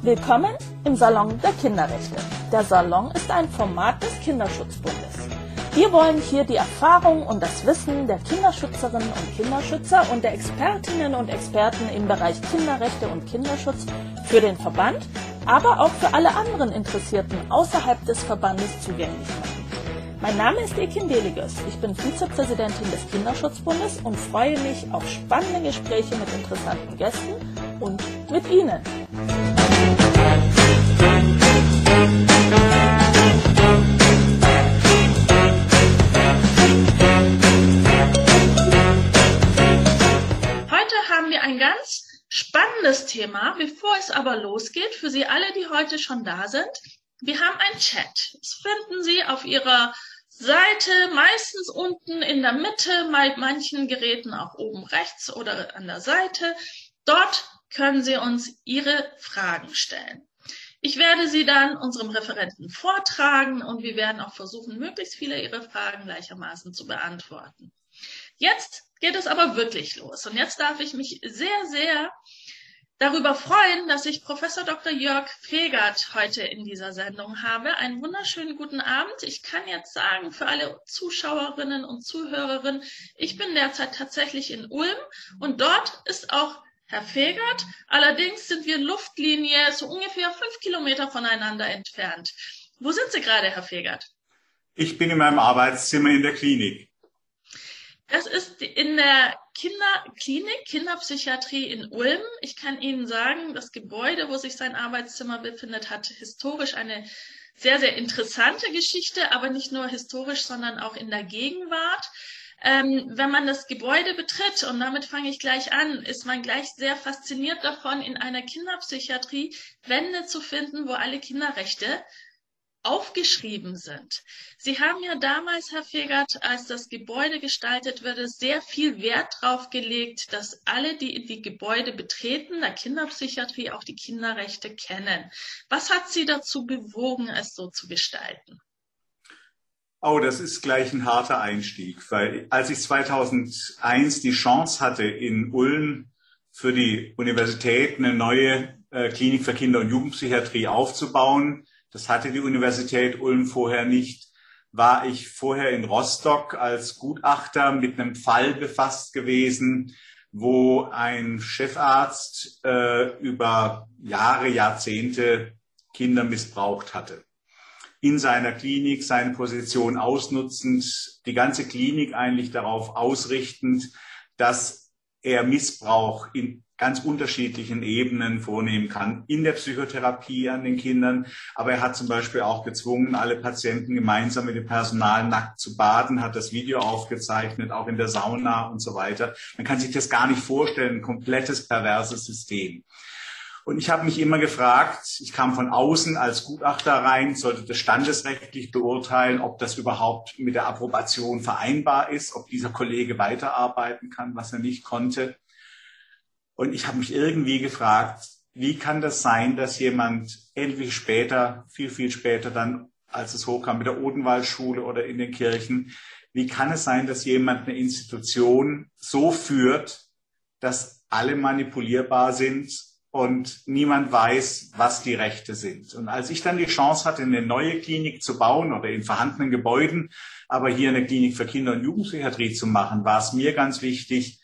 Willkommen im Salon der Kinderrechte. Der Salon ist ein Format des Kinderschutzbundes. Wir wollen hier die Erfahrung und das Wissen der Kinderschützerinnen und Kinderschützer und der Expertinnen und Experten im Bereich Kinderrechte und Kinderschutz für den Verband, aber auch für alle anderen Interessierten außerhalb des Verbandes zugänglich machen. Mein Name ist Ekin Deliges. Ich bin Vizepräsidentin des Kinderschutzbundes und freue mich auf spannende Gespräche mit interessanten Gästen und mit Ihnen. Heute haben wir ein ganz spannendes Thema. Bevor es aber losgeht, für Sie alle, die heute schon da sind, wir haben ein Chat. Das finden Sie auf Ihrer Seite, meistens unten in der Mitte, bei manchen Geräten auch oben rechts oder an der Seite. Dort können Sie uns Ihre Fragen stellen. Ich werde sie dann unserem Referenten vortragen und wir werden auch versuchen, möglichst viele Ihrer Fragen gleichermaßen zu beantworten. Jetzt geht es aber wirklich los. Und jetzt darf ich mich sehr, sehr darüber freuen, dass ich Professor Dr. Jörg Fegert heute in dieser Sendung habe. Einen wunderschönen guten Abend. Ich kann jetzt sagen, für alle Zuschauerinnen und Zuhörerinnen, ich bin derzeit tatsächlich in Ulm und dort ist auch Herr Fegert. Allerdings sind wir in Luftlinie so ungefähr fünf Kilometer voneinander entfernt. Wo sind Sie gerade, Herr Fegert? Ich bin in meinem Arbeitszimmer in der Klinik. Das ist in der Kinderklinik, Kinderpsychiatrie in Ulm. Ich kann Ihnen sagen, das Gebäude, wo sich sein Arbeitszimmer befindet, hat historisch eine sehr, sehr interessante Geschichte, aber nicht nur historisch, sondern auch in der Gegenwart ähm, wenn man das Gebäude betritt, und damit fange ich gleich an, ist man gleich sehr fasziniert davon, in einer Kinderpsychiatrie Wände zu finden, wo alle Kinderrechte aufgeschrieben sind. Sie haben ja damals, Herr Fegert, als das Gebäude gestaltet wurde, sehr viel Wert darauf gelegt, dass alle, die die Gebäude betreten, der Kinderpsychiatrie auch die Kinderrechte kennen. Was hat Sie dazu bewogen, es so zu gestalten? Oh, das ist gleich ein harter Einstieg, weil als ich 2001 die Chance hatte, in Ulm für die Universität eine neue äh, Klinik für Kinder- und Jugendpsychiatrie aufzubauen, das hatte die Universität Ulm vorher nicht, war ich vorher in Rostock als Gutachter mit einem Fall befasst gewesen, wo ein Chefarzt äh, über Jahre, Jahrzehnte Kinder missbraucht hatte. In seiner Klinik seine Position ausnutzend, die ganze Klinik eigentlich darauf ausrichtend, dass er Missbrauch in ganz unterschiedlichen Ebenen vornehmen kann. In der Psychotherapie an den Kindern. Aber er hat zum Beispiel auch gezwungen, alle Patienten gemeinsam mit dem Personal nackt zu baden, hat das Video aufgezeichnet, auch in der Sauna und so weiter. Man kann sich das gar nicht vorstellen, ein komplettes perverses System. Und ich habe mich immer gefragt, ich kam von außen als Gutachter rein, sollte das standesrechtlich beurteilen, ob das überhaupt mit der Approbation vereinbar ist, ob dieser Kollege weiterarbeiten kann, was er nicht konnte. Und ich habe mich irgendwie gefragt, wie kann das sein, dass jemand endlich später, viel, viel später dann, als es hochkam mit der Odenwaldschule oder in den Kirchen, wie kann es sein, dass jemand eine Institution so führt, dass alle manipulierbar sind und niemand weiß, was die Rechte sind. Und als ich dann die Chance hatte, eine neue Klinik zu bauen oder in vorhandenen Gebäuden, aber hier eine Klinik für Kinder- und Jugendpsychiatrie zu machen, war es mir ganz wichtig,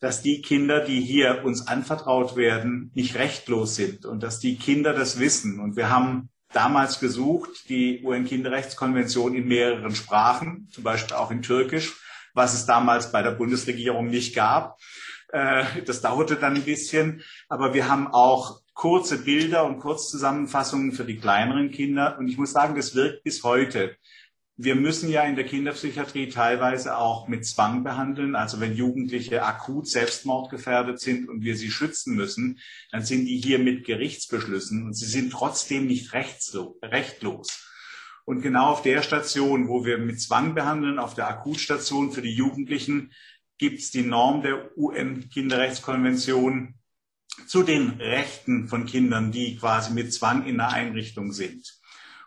dass die Kinder, die hier uns anvertraut werden, nicht rechtlos sind und dass die Kinder das wissen. Und wir haben damals gesucht, die UN-Kinderrechtskonvention in mehreren Sprachen, zum Beispiel auch in Türkisch, was es damals bei der Bundesregierung nicht gab. Äh, das dauerte dann ein bisschen, aber wir haben auch kurze Bilder und Kurzzusammenfassungen für die kleineren Kinder. Und ich muss sagen, das wirkt bis heute. Wir müssen ja in der Kinderpsychiatrie teilweise auch mit Zwang behandeln. Also wenn Jugendliche akut selbstmordgefährdet sind und wir sie schützen müssen, dann sind die hier mit Gerichtsbeschlüssen und sie sind trotzdem nicht rechtlos. Und genau auf der Station, wo wir mit Zwang behandeln, auf der Akutstation für die Jugendlichen, gibt es die Norm der UN-Kinderrechtskonvention zu den Rechten von Kindern, die quasi mit Zwang in der Einrichtung sind.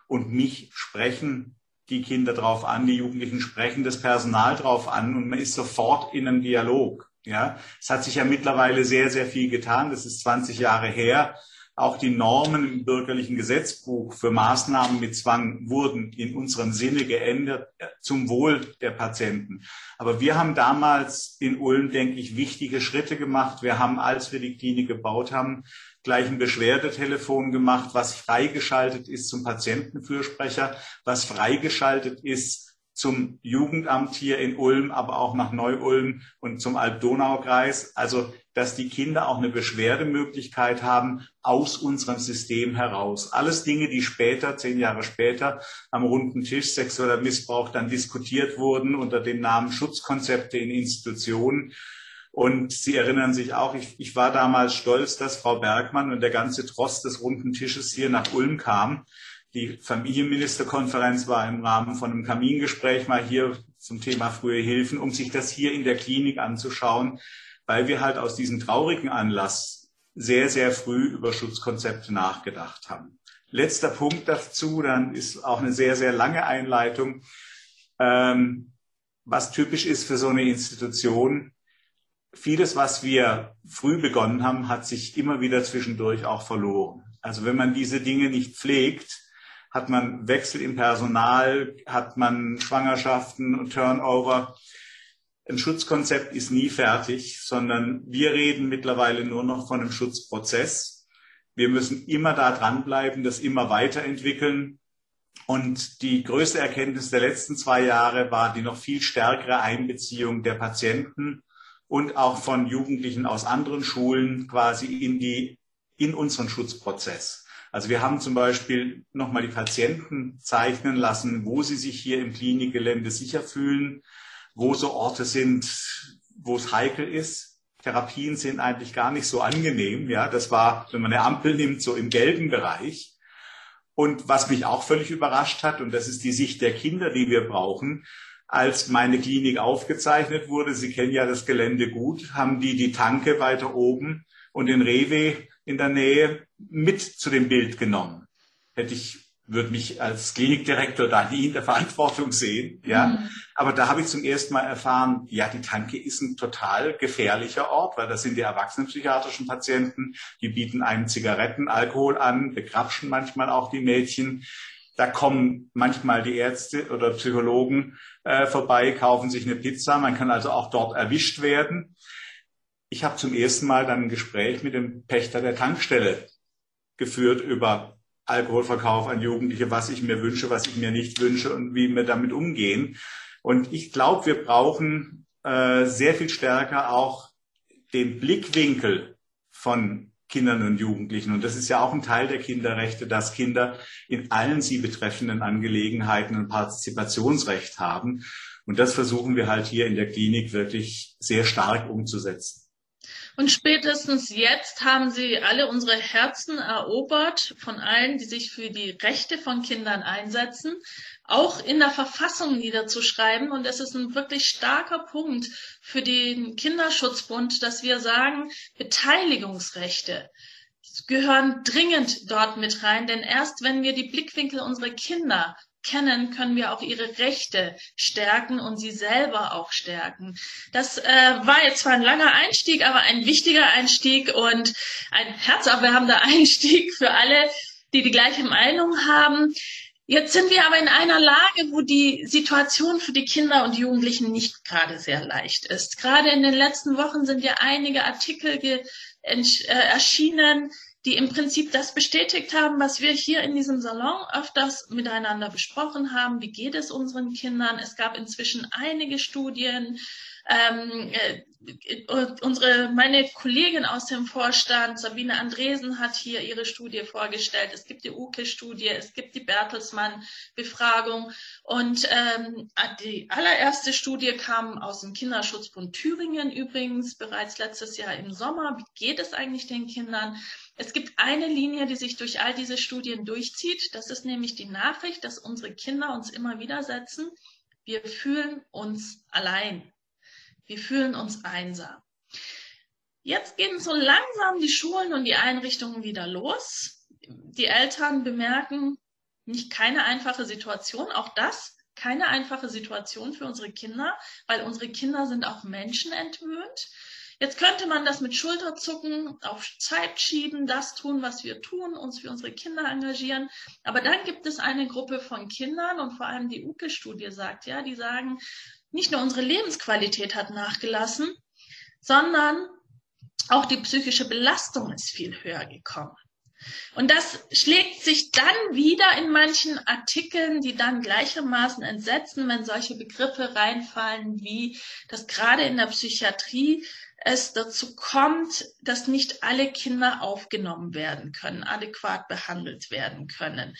Und mich sprechen die Kinder drauf an, die Jugendlichen sprechen das Personal drauf an und man ist sofort in einem Dialog. Ja, es hat sich ja mittlerweile sehr, sehr viel getan. Das ist 20 Jahre her. Auch die Normen im bürgerlichen Gesetzbuch für Maßnahmen mit Zwang wurden in unserem Sinne geändert äh, zum Wohl der Patienten. Aber wir haben damals in Ulm, denke ich, wichtige Schritte gemacht. Wir haben, als wir die Klinik gebaut haben, gleich ein Beschwerdetelefon gemacht, was freigeschaltet ist zum Patientenfürsprecher, was freigeschaltet ist zum Jugendamt hier in Ulm, aber auch nach Neu-Ulm und zum Alb-Donau-Kreis. Also, dass die Kinder auch eine Beschwerdemöglichkeit haben aus unserem System heraus. Alles Dinge, die später, zehn Jahre später, am runden Tisch sexueller Missbrauch dann diskutiert wurden unter dem Namen Schutzkonzepte in Institutionen. Und Sie erinnern sich auch, ich, ich war damals stolz, dass Frau Bergmann und der ganze Trost des runden Tisches hier nach Ulm kam die Familienministerkonferenz war im Rahmen von einem Kamingespräch mal hier zum Thema frühe Hilfen, um sich das hier in der Klinik anzuschauen, weil wir halt aus diesem traurigen Anlass sehr, sehr früh über Schutzkonzepte nachgedacht haben. Letzter Punkt dazu, dann ist auch eine sehr, sehr lange Einleitung. Ähm, was typisch ist für so eine Institution, vieles, was wir früh begonnen haben, hat sich immer wieder zwischendurch auch verloren. Also wenn man diese Dinge nicht pflegt, hat man Wechsel im Personal, hat man Schwangerschaften und Turnover. Ein Schutzkonzept ist nie fertig, sondern wir reden mittlerweile nur noch von einem Schutzprozess. Wir müssen immer da dranbleiben, das immer weiterentwickeln. Und die größte Erkenntnis der letzten zwei Jahre war die noch viel stärkere Einbeziehung der Patienten und auch von Jugendlichen aus anderen Schulen quasi in die, in unseren Schutzprozess. Also wir haben zum Beispiel nochmal die Patienten zeichnen lassen, wo sie sich hier im Klinikgelände sicher fühlen, wo so Orte sind, wo es heikel ist. Therapien sind eigentlich gar nicht so angenehm. Ja, das war, wenn man eine Ampel nimmt, so im gelben Bereich. Und was mich auch völlig überrascht hat, und das ist die Sicht der Kinder, die wir brauchen, als meine Klinik aufgezeichnet wurde, Sie kennen ja das Gelände gut, haben die die Tanke weiter oben und den Rewe in der Nähe mit zu dem Bild genommen. Hätte ich würde mich als Klinikdirektor da nie in der Verantwortung sehen, ja. Mhm. Aber da habe ich zum ersten Mal erfahren, ja, die Tanke ist ein total gefährlicher Ort, weil das sind die erwachsenenpsychiatrischen Patienten, die bieten einem Zigaretten, Alkohol an, begrapschen manchmal auch die Mädchen. Da kommen manchmal die Ärzte oder Psychologen äh, vorbei, kaufen sich eine Pizza. Man kann also auch dort erwischt werden ich habe zum ersten Mal dann ein Gespräch mit dem Pächter der Tankstelle geführt über Alkoholverkauf an Jugendliche, was ich mir wünsche, was ich mir nicht wünsche und wie wir damit umgehen. Und ich glaube, wir brauchen äh, sehr viel stärker auch den Blickwinkel von Kindern und Jugendlichen. Und das ist ja auch ein Teil der Kinderrechte, dass Kinder in allen sie betreffenden Angelegenheiten ein Partizipationsrecht haben. Und das versuchen wir halt hier in der Klinik wirklich sehr stark umzusetzen. Und spätestens jetzt haben sie alle unsere Herzen erobert von allen, die sich für die Rechte von Kindern einsetzen, auch in der Verfassung niederzuschreiben. Und es ist ein wirklich starker Punkt für den Kinderschutzbund, dass wir sagen, Beteiligungsrechte gehören dringend dort mit rein, denn erst wenn wir die Blickwinkel unserer Kinder kennen, können wir auch ihre Rechte stärken und sie selber auch stärken. Das äh, war jetzt zwar ein langer Einstieg, aber ein wichtiger Einstieg und ein herzerwärmender Einstieg für alle, die die gleiche Meinung haben. Jetzt sind wir aber in einer Lage, wo die Situation für die Kinder und Jugendlichen nicht gerade sehr leicht ist. Gerade in den letzten Wochen sind ja einige Artikel äh, erschienen, die im Prinzip das bestätigt haben, was wir hier in diesem Salon öfters miteinander besprochen haben. Wie geht es unseren Kindern? Es gab inzwischen einige Studien. Ähm, äh, unsere, meine Kollegin aus dem Vorstand, Sabine Andresen, hat hier ihre Studie vorgestellt. Es gibt die UKE-Studie, es gibt die Bertelsmann-Befragung. Und ähm, die allererste Studie kam aus dem Kinderschutzbund Thüringen übrigens bereits letztes Jahr im Sommer. Wie geht es eigentlich den Kindern? Es gibt eine Linie, die sich durch all diese Studien durchzieht. Das ist nämlich die Nachricht, dass unsere Kinder uns immer wieder setzen. Wir fühlen uns allein. Wir fühlen uns einsam. Jetzt gehen so langsam die Schulen und die Einrichtungen wieder los. Die Eltern bemerken nicht keine einfache Situation. Auch das keine einfache Situation für unsere Kinder, weil unsere Kinder sind auch Menschen entwöhnt. Jetzt könnte man das mit Schulterzucken auf Zeit schieben, das tun, was wir tun, uns für unsere Kinder engagieren. Aber dann gibt es eine Gruppe von Kindern und vor allem die UKE-Studie sagt ja, die sagen, nicht nur unsere Lebensqualität hat nachgelassen, sondern auch die psychische Belastung ist viel höher gekommen. Und das schlägt sich dann wieder in manchen Artikeln, die dann gleichermaßen entsetzen, wenn solche Begriffe reinfallen, wie dass gerade in der Psychiatrie es dazu kommt, dass nicht alle Kinder aufgenommen werden können, adäquat behandelt werden können.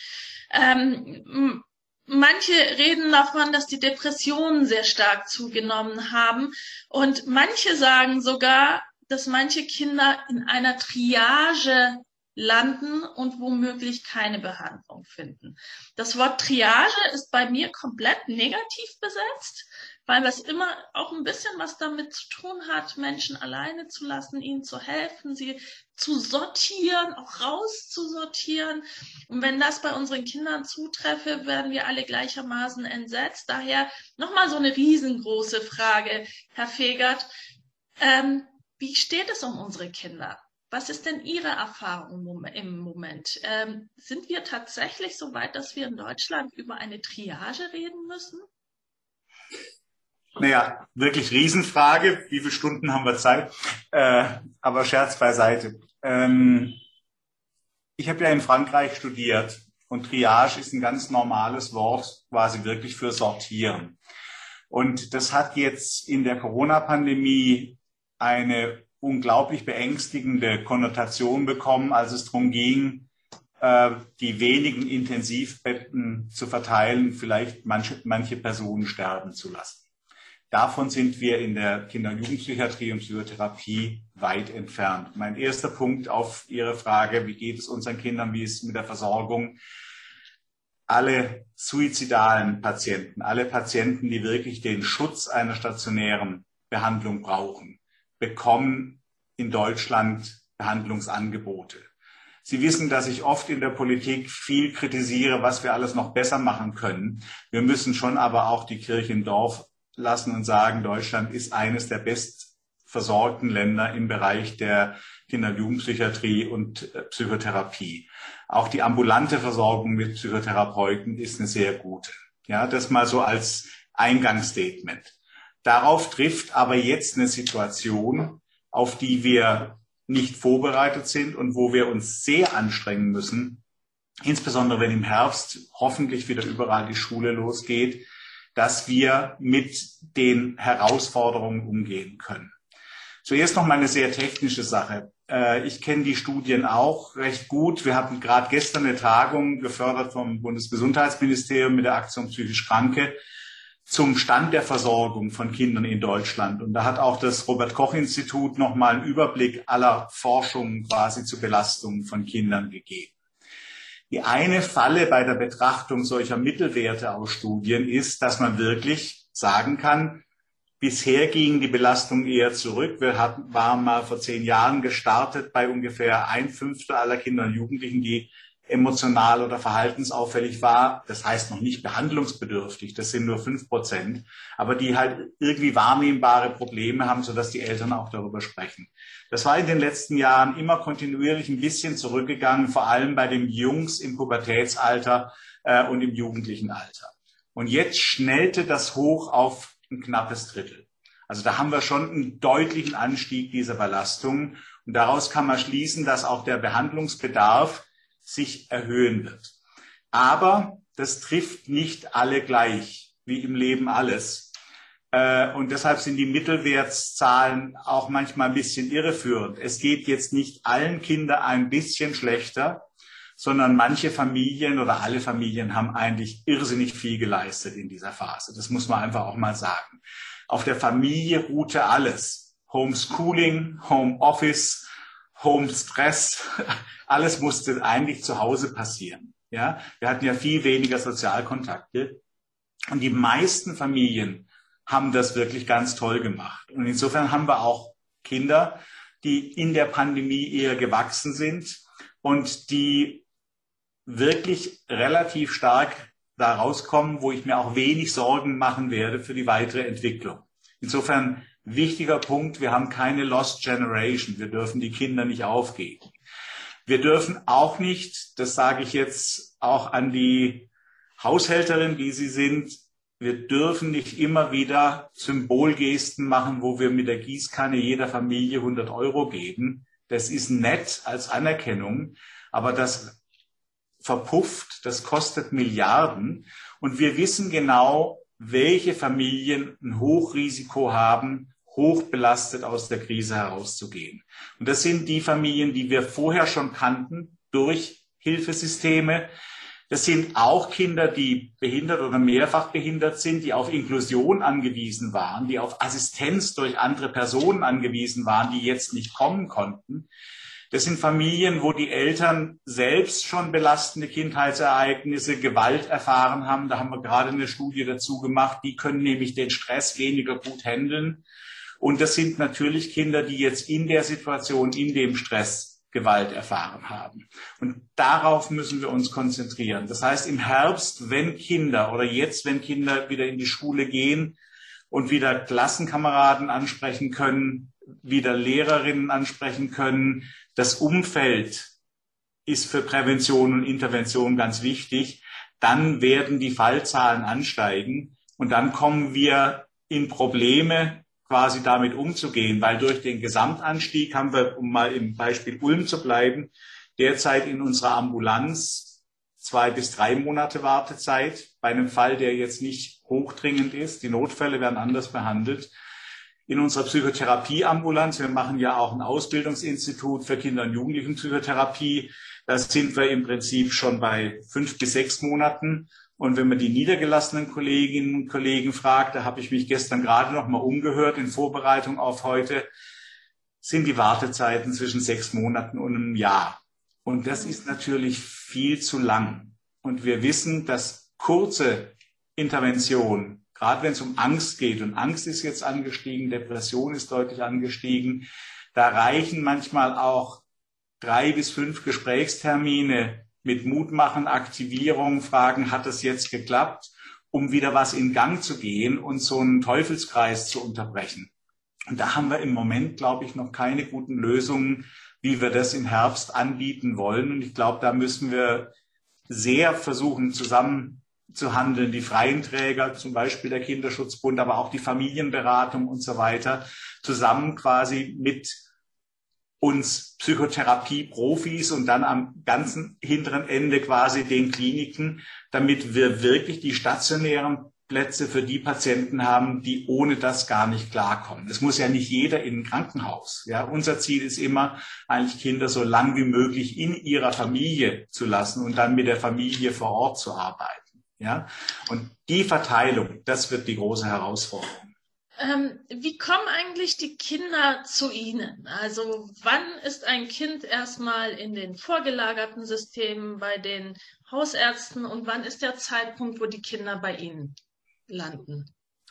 Ähm, manche reden davon, dass die Depressionen sehr stark zugenommen haben und manche sagen sogar, dass manche Kinder in einer Triage landen und womöglich keine Behandlung finden. Das Wort Triage ist bei mir komplett negativ besetzt, weil das immer auch ein bisschen was damit zu tun hat, Menschen alleine zu lassen, ihnen zu helfen, sie zu sortieren, auch rauszusortieren. Und wenn das bei unseren Kindern zutreffe, werden wir alle gleichermaßen entsetzt. Daher nochmal so eine riesengroße Frage, Herr Fegert. Ähm, wie steht es um unsere Kinder? Was ist denn Ihre Erfahrung im Moment? Ähm, sind wir tatsächlich so weit, dass wir in Deutschland über eine Triage reden müssen? Naja, wirklich Riesenfrage. Wie viele Stunden haben wir Zeit? Äh, aber Scherz beiseite. Ähm, ich habe ja in Frankreich studiert und Triage ist ein ganz normales Wort, quasi wirklich für sortieren. Und das hat jetzt in der Corona-Pandemie eine unglaublich beängstigende Konnotation bekommen, als es darum ging, äh, die wenigen Intensivbetten zu verteilen, vielleicht manche, manche Personen sterben zu lassen. Davon sind wir in der Kinder- und Jugendpsychiatrie und Psychotherapie weit entfernt. Mein erster Punkt auf Ihre Frage, wie geht es unseren Kindern, wie ist es mit der Versorgung? Alle suizidalen Patienten, alle Patienten, die wirklich den Schutz einer stationären Behandlung brauchen, bekommen in Deutschland Behandlungsangebote. Sie wissen, dass ich oft in der Politik viel kritisiere, was wir alles noch besser machen können. Wir müssen schon aber auch die Kirche im Dorf lassen und sagen, Deutschland ist eines der bestversorgten Länder im Bereich der Kinder- und Jugendpsychiatrie und äh, Psychotherapie. Auch die ambulante Versorgung mit Psychotherapeuten ist eine sehr gute. Ja, das mal so als Eingangsstatement. Darauf trifft aber jetzt eine Situation, auf die wir nicht vorbereitet sind und wo wir uns sehr anstrengen müssen, insbesondere wenn im Herbst hoffentlich wieder überall die Schule losgeht, dass wir mit den Herausforderungen umgehen können. Zuerst noch mal eine sehr technische Sache. Äh, ich kenne die Studien auch recht gut. Wir hatten gerade gestern eine Tagung gefördert vom Bundesgesundheitsministerium mit der Aktion Psychisch Kranke zum Stand der Versorgung von Kindern in Deutschland. Und da hat auch das Robert Koch Institut nochmal einen Überblick aller Forschungen quasi zu Belastungen von Kindern gegeben. Die eine Falle bei der Betrachtung solcher Mittelwerte aus Studien ist, dass man wirklich sagen kann, bisher ging die Belastung eher zurück. Wir hatten, waren mal vor zehn Jahren gestartet bei ungefähr ein Fünftel aller Kinder und Jugendlichen, die emotional oder verhaltensauffällig war. Das heißt noch nicht behandlungsbedürftig, das sind nur fünf Prozent, aber die halt irgendwie wahrnehmbare Probleme haben, sodass die Eltern auch darüber sprechen. Das war in den letzten Jahren immer kontinuierlich ein bisschen zurückgegangen, vor allem bei den Jungs im Pubertätsalter äh, und im jugendlichen Alter. Und jetzt schnellte das hoch auf ein knappes Drittel. Also da haben wir schon einen deutlichen Anstieg dieser Belastungen. Und daraus kann man schließen, dass auch der Behandlungsbedarf sich erhöhen wird. Aber das trifft nicht alle gleich, wie im Leben alles. Äh, und deshalb sind die Mittelwertszahlen auch manchmal ein bisschen irreführend. Es geht jetzt nicht allen Kindern ein bisschen schlechter, sondern manche Familien oder alle Familien haben eigentlich irrsinnig viel geleistet in dieser Phase. Das muss man einfach auch mal sagen. Auf der Familie ruhte alles. Homeschooling, Homeoffice, Homestress, alles musste eigentlich zu Hause passieren. Ja, wir hatten ja viel weniger Sozialkontakte. Und die meisten Familien haben das wirklich ganz toll gemacht. Und insofern haben wir auch Kinder, die in der Pandemie eher gewachsen sind und die wirklich relativ stark da rauskommen, wo ich mir auch wenig Sorgen machen werde für die weitere Entwicklung. Insofern Wichtiger Punkt, wir haben keine Lost Generation. Wir dürfen die Kinder nicht aufgeben. Wir dürfen auch nicht, das sage ich jetzt auch an die Haushälterin, die Sie sind, wir dürfen nicht immer wieder Symbolgesten machen, wo wir mit der Gießkanne jeder Familie 100 Euro geben. Das ist nett als Anerkennung, aber das verpufft, das kostet Milliarden. Und wir wissen genau, welche Familien ein Hochrisiko haben, hochbelastet aus der Krise herauszugehen. Und das sind die Familien, die wir vorher schon kannten durch Hilfesysteme. Das sind auch Kinder, die behindert oder mehrfach behindert sind, die auf Inklusion angewiesen waren, die auf Assistenz durch andere Personen angewiesen waren, die jetzt nicht kommen konnten. Das sind Familien, wo die Eltern selbst schon belastende Kindheitsereignisse, Gewalt erfahren haben. Da haben wir gerade eine Studie dazu gemacht. Die können nämlich den Stress weniger gut handeln. Und das sind natürlich Kinder, die jetzt in der Situation, in dem Stress Gewalt erfahren haben. Und darauf müssen wir uns konzentrieren. Das heißt, im Herbst, wenn Kinder oder jetzt, wenn Kinder wieder in die Schule gehen und wieder Klassenkameraden ansprechen können, wieder Lehrerinnen ansprechen können, das Umfeld ist für Prävention und Intervention ganz wichtig, dann werden die Fallzahlen ansteigen und dann kommen wir in Probleme, quasi damit umzugehen, weil durch den Gesamtanstieg haben wir, um mal im Beispiel Ulm zu bleiben, derzeit in unserer Ambulanz zwei bis drei Monate Wartezeit bei einem Fall, der jetzt nicht hochdringend ist. Die Notfälle werden anders behandelt in unserer Psychotherapieambulanz. Wir machen ja auch ein Ausbildungsinstitut für Kinder- und Jugendlichenpsychotherapie. Da sind wir im Prinzip schon bei fünf bis sechs Monaten. Und wenn man die niedergelassenen Kolleginnen und Kollegen fragt, da habe ich mich gestern gerade noch mal umgehört in Vorbereitung auf heute, sind die Wartezeiten zwischen sechs Monaten und einem Jahr. Und das ist natürlich viel zu lang. Und wir wissen, dass kurze Intervention gerade wenn es um Angst geht, und Angst ist jetzt angestiegen, Depression ist deutlich angestiegen, da reichen manchmal auch drei bis fünf Gesprächstermine mit Mutmachen, Aktivierung, Fragen, hat es jetzt geklappt, um wieder was in Gang zu gehen und so einen Teufelskreis zu unterbrechen. Und da haben wir im Moment, glaube ich, noch keine guten Lösungen, wie wir das im Herbst anbieten wollen. Und ich glaube, da müssen wir sehr versuchen, zusammen zu handeln, die freien Träger, zum Beispiel der Kinderschutzbund, aber auch die Familienberatung und so weiter, zusammen quasi mit uns Psychotherapie-Profis und dann am ganzen hinteren Ende quasi den Kliniken, damit wir wirklich die stationären Plätze für die Patienten haben, die ohne das gar nicht klarkommen. Es muss ja nicht jeder in ein Krankenhaus. Ja, unser Ziel ist immer, eigentlich Kinder so lang wie möglich in ihrer Familie zu lassen und dann mit der Familie vor Ort zu arbeiten. Ja? Und die Verteilung, das wird die große Herausforderung. Ähm, wie kommen eigentlich die Kinder zu Ihnen? Also wann ist ein Kind erstmal in den vorgelagerten Systemen bei den Hausärzten und wann ist der Zeitpunkt, wo die Kinder bei Ihnen landen?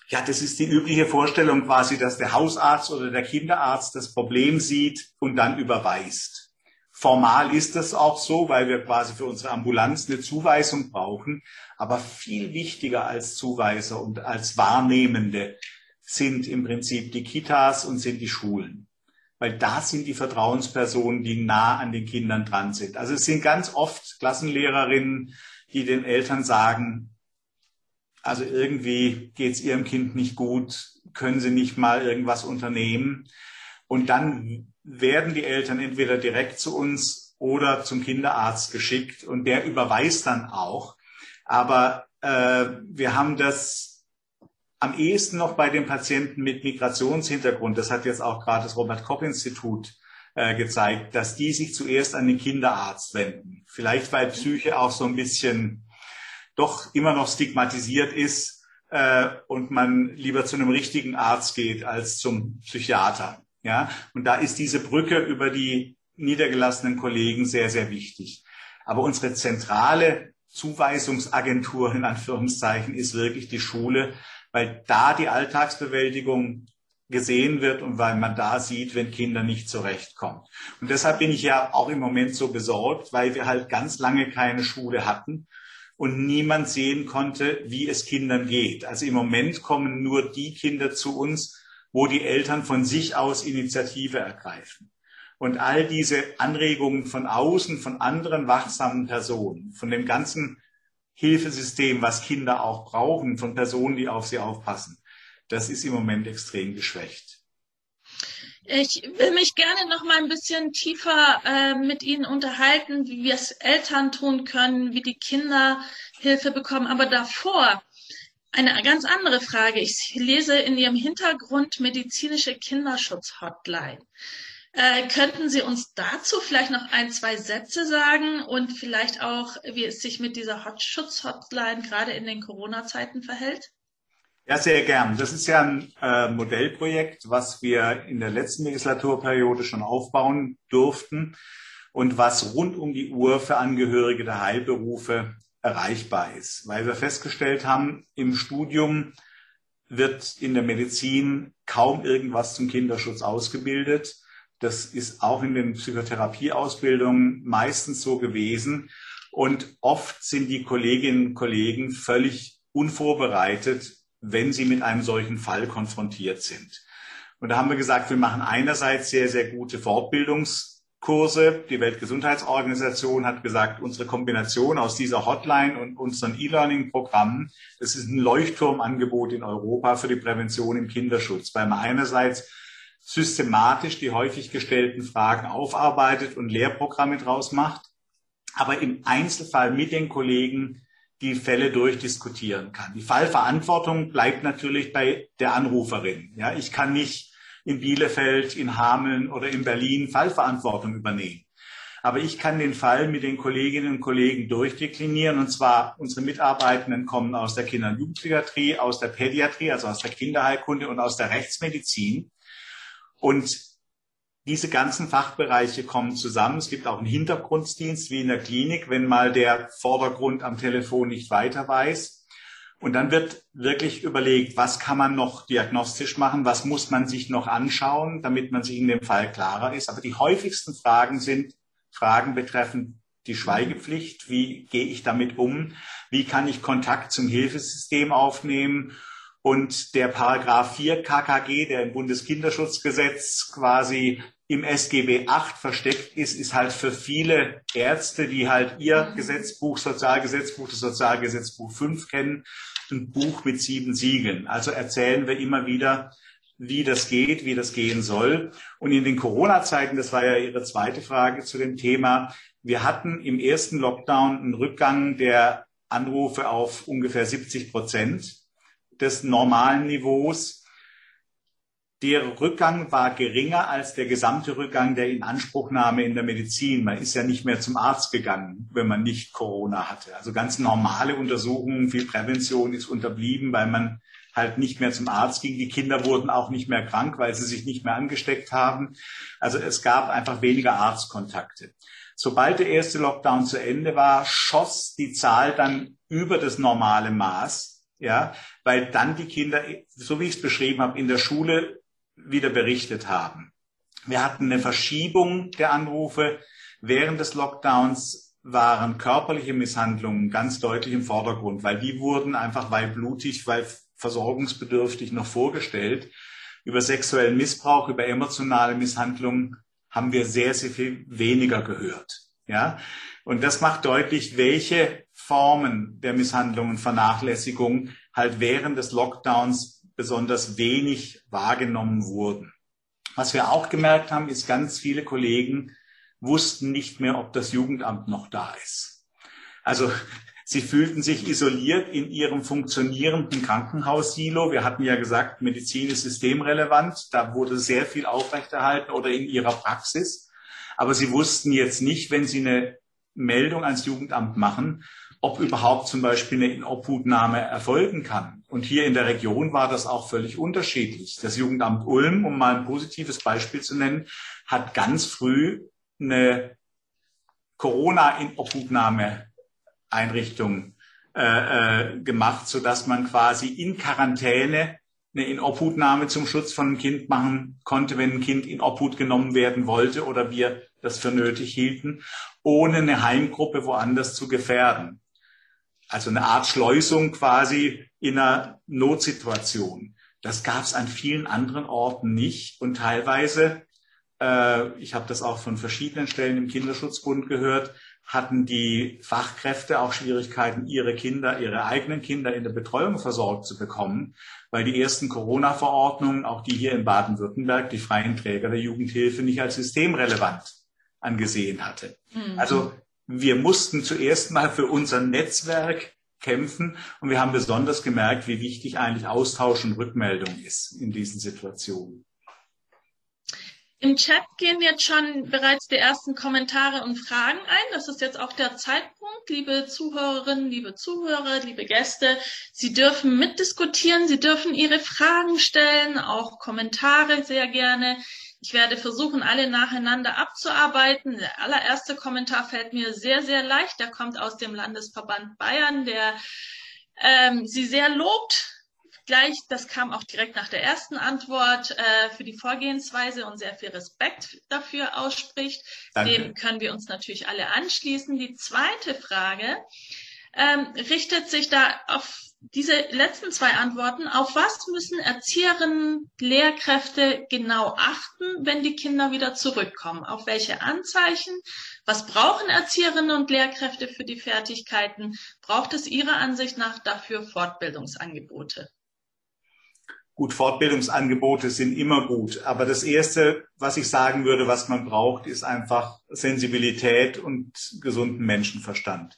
Ja, das ist die übliche Vorstellung quasi, dass der Hausarzt oder der Kinderarzt das Problem sieht und dann überweist. Formal ist das auch so, weil wir quasi für unsere Ambulanz eine Zuweisung brauchen. Aber viel wichtiger als Zuweiser und als Wahrnehmende sind im Prinzip die Kitas und sind die Schulen. Weil da sind die Vertrauenspersonen, die nah an den Kindern dran sind. Also es sind ganz oft Klassenlehrerinnen, die den Eltern sagen, also irgendwie geht es ihrem Kind nicht gut, können sie nicht mal irgendwas unternehmen. Und dann werden die Eltern entweder direkt zu uns oder zum Kinderarzt geschickt und der überweist dann auch. Aber äh, wir haben das am ehesten noch bei den Patienten mit Migrationshintergrund. Das hat jetzt auch gerade das Robert Koch Institut äh, gezeigt, dass die sich zuerst an den Kinderarzt wenden. Vielleicht weil Psyche auch so ein bisschen doch immer noch stigmatisiert ist äh, und man lieber zu einem richtigen Arzt geht als zum Psychiater. Ja, und da ist diese Brücke über die niedergelassenen Kollegen sehr, sehr wichtig. Aber unsere zentrale Zuweisungsagentur in Anführungszeichen ist wirklich die Schule, weil da die Alltagsbewältigung gesehen wird und weil man da sieht, wenn Kinder nicht zurechtkommen. Und deshalb bin ich ja auch im Moment so besorgt, weil wir halt ganz lange keine Schule hatten und niemand sehen konnte, wie es Kindern geht. Also im Moment kommen nur die Kinder zu uns, wo die Eltern von sich aus Initiative ergreifen. Und all diese Anregungen von außen, von anderen wachsamen Personen, von dem ganzen Hilfesystem, was Kinder auch brauchen, von Personen, die auf sie aufpassen, das ist im Moment extrem geschwächt. Ich will mich gerne noch mal ein bisschen tiefer äh, mit Ihnen unterhalten, wie wir es Eltern tun können, wie die Kinder Hilfe bekommen. Aber davor eine ganz andere Frage. Ich lese in Ihrem Hintergrund medizinische Kinderschutz-Hotline. Äh, könnten Sie uns dazu vielleicht noch ein, zwei Sätze sagen und vielleicht auch, wie es sich mit dieser Schutz-Hotline gerade in den Corona-Zeiten verhält? Ja, sehr gern. Das ist ja ein äh, Modellprojekt, was wir in der letzten Legislaturperiode schon aufbauen durften und was rund um die Uhr für Angehörige der Heilberufe erreichbar ist, weil wir festgestellt haben, im Studium wird in der Medizin kaum irgendwas zum Kinderschutz ausgebildet. Das ist auch in den Psychotherapieausbildungen meistens so gewesen. Und oft sind die Kolleginnen und Kollegen völlig unvorbereitet, wenn sie mit einem solchen Fall konfrontiert sind. Und da haben wir gesagt, wir machen einerseits sehr, sehr gute Fortbildungskurse. Die Weltgesundheitsorganisation hat gesagt, unsere Kombination aus dieser Hotline und unseren E-Learning-Programmen, das ist ein Leuchtturmangebot in Europa für die Prävention im Kinderschutz, weil man einerseits systematisch die häufig gestellten Fragen aufarbeitet und Lehrprogramme draus macht, aber im Einzelfall mit den Kollegen die Fälle durchdiskutieren kann. Die Fallverantwortung bleibt natürlich bei der Anruferin. Ja, ich kann nicht in Bielefeld, in Hameln oder in Berlin Fallverantwortung übernehmen. Aber ich kann den Fall mit den Kolleginnen und Kollegen durchdeklinieren. Und zwar unsere Mitarbeitenden kommen aus der Kinder- und Jugendpsychiatrie, aus der Pädiatrie, also aus der Kinderheilkunde und aus der Rechtsmedizin. Und diese ganzen Fachbereiche kommen zusammen. Es gibt auch einen Hintergrunddienst wie in der Klinik, wenn mal der Vordergrund am Telefon nicht weiter weiß. Und dann wird wirklich überlegt, was kann man noch diagnostisch machen, was muss man sich noch anschauen, damit man sich in dem Fall klarer ist. Aber die häufigsten Fragen sind Fragen betreffend die Schweigepflicht. Wie gehe ich damit um? Wie kann ich Kontakt zum Hilfesystem aufnehmen? Und der Paragraph 4 KKG, der im Bundeskinderschutzgesetz quasi im SGB 8 versteckt ist, ist halt für viele Ärzte, die halt ihr Gesetzbuch, Sozialgesetzbuch, das Sozialgesetzbuch 5 kennen, ein Buch mit sieben Siegeln. Also erzählen wir immer wieder, wie das geht, wie das gehen soll. Und in den Corona-Zeiten, das war ja Ihre zweite Frage zu dem Thema, wir hatten im ersten Lockdown einen Rückgang der Anrufe auf ungefähr 70 Prozent des normalen Niveaus. Der Rückgang war geringer als der gesamte Rückgang der Inanspruchnahme in der Medizin. Man ist ja nicht mehr zum Arzt gegangen, wenn man nicht Corona hatte. Also ganz normale Untersuchungen, viel Prävention ist unterblieben, weil man halt nicht mehr zum Arzt ging. Die Kinder wurden auch nicht mehr krank, weil sie sich nicht mehr angesteckt haben. Also es gab einfach weniger Arztkontakte. Sobald der erste Lockdown zu Ende war, schoss die Zahl dann über das normale Maß ja, weil dann die Kinder, so wie ich es beschrieben habe, in der Schule wieder berichtet haben. Wir hatten eine Verschiebung der Anrufe. Während des Lockdowns waren körperliche Misshandlungen ganz deutlich im Vordergrund, weil die wurden einfach, weil blutig, weil versorgungsbedürftig noch vorgestellt. Über sexuellen Missbrauch, über emotionale Misshandlungen haben wir sehr, sehr viel weniger gehört. Ja, und das macht deutlich, welche Formen der Misshandlung und Vernachlässigung halt während des Lockdowns besonders wenig wahrgenommen wurden. Was wir auch gemerkt haben, ist, ganz viele Kollegen wussten nicht mehr, ob das Jugendamt noch da ist. Also sie fühlten sich isoliert in ihrem funktionierenden Krankenhaussilo. Wir hatten ja gesagt, Medizin ist systemrelevant. Da wurde sehr viel aufrechterhalten oder in ihrer Praxis. Aber sie wussten jetzt nicht, wenn sie eine Meldung ans Jugendamt machen, ob überhaupt zum Beispiel eine Inobhutnahme erfolgen kann. Und hier in der Region war das auch völlig unterschiedlich. Das Jugendamt Ulm, um mal ein positives Beispiel zu nennen, hat ganz früh eine Corona-Inobhutnahme-Einrichtung äh, äh, gemacht, sodass man quasi in Quarantäne eine Inobhutnahme zum Schutz von einem Kind machen konnte, wenn ein Kind in Obhut genommen werden wollte oder wir das für nötig hielten, ohne eine Heimgruppe woanders zu gefährden. Also eine Art Schleusung quasi in einer Notsituation. Das gab es an vielen anderen Orten nicht und teilweise, äh, ich habe das auch von verschiedenen Stellen im Kinderschutzbund gehört, hatten die Fachkräfte auch Schwierigkeiten, ihre Kinder, ihre eigenen Kinder in der Betreuung versorgt zu bekommen, weil die ersten Corona-Verordnungen, auch die hier in Baden-Württemberg, die freien Träger der Jugendhilfe nicht als systemrelevant angesehen hatte. Mhm. Also wir mussten zuerst mal für unser Netzwerk kämpfen und wir haben besonders gemerkt, wie wichtig eigentlich Austausch und Rückmeldung ist in diesen Situationen. Im Chat gehen jetzt schon bereits die ersten Kommentare und Fragen ein. Das ist jetzt auch der Zeitpunkt, liebe Zuhörerinnen, liebe Zuhörer, liebe Gäste. Sie dürfen mitdiskutieren, Sie dürfen Ihre Fragen stellen, auch Kommentare sehr gerne. Ich werde versuchen, alle nacheinander abzuarbeiten. Der allererste Kommentar fällt mir sehr, sehr leicht. Der kommt aus dem Landesverband Bayern, der ähm, Sie sehr lobt gleich, das kam auch direkt nach der ersten Antwort, äh, für die Vorgehensweise und sehr viel Respekt dafür ausspricht. Danke. Dem können wir uns natürlich alle anschließen. Die zweite Frage ähm, richtet sich da auf diese letzten zwei Antworten. Auf was müssen Erzieherinnen, Lehrkräfte genau achten, wenn die Kinder wieder zurückkommen? Auf welche Anzeichen? Was brauchen Erzieherinnen und Lehrkräfte für die Fertigkeiten? Braucht es Ihrer Ansicht nach dafür Fortbildungsangebote? Gut, Fortbildungsangebote sind immer gut. Aber das Erste, was ich sagen würde, was man braucht, ist einfach Sensibilität und gesunden Menschenverstand.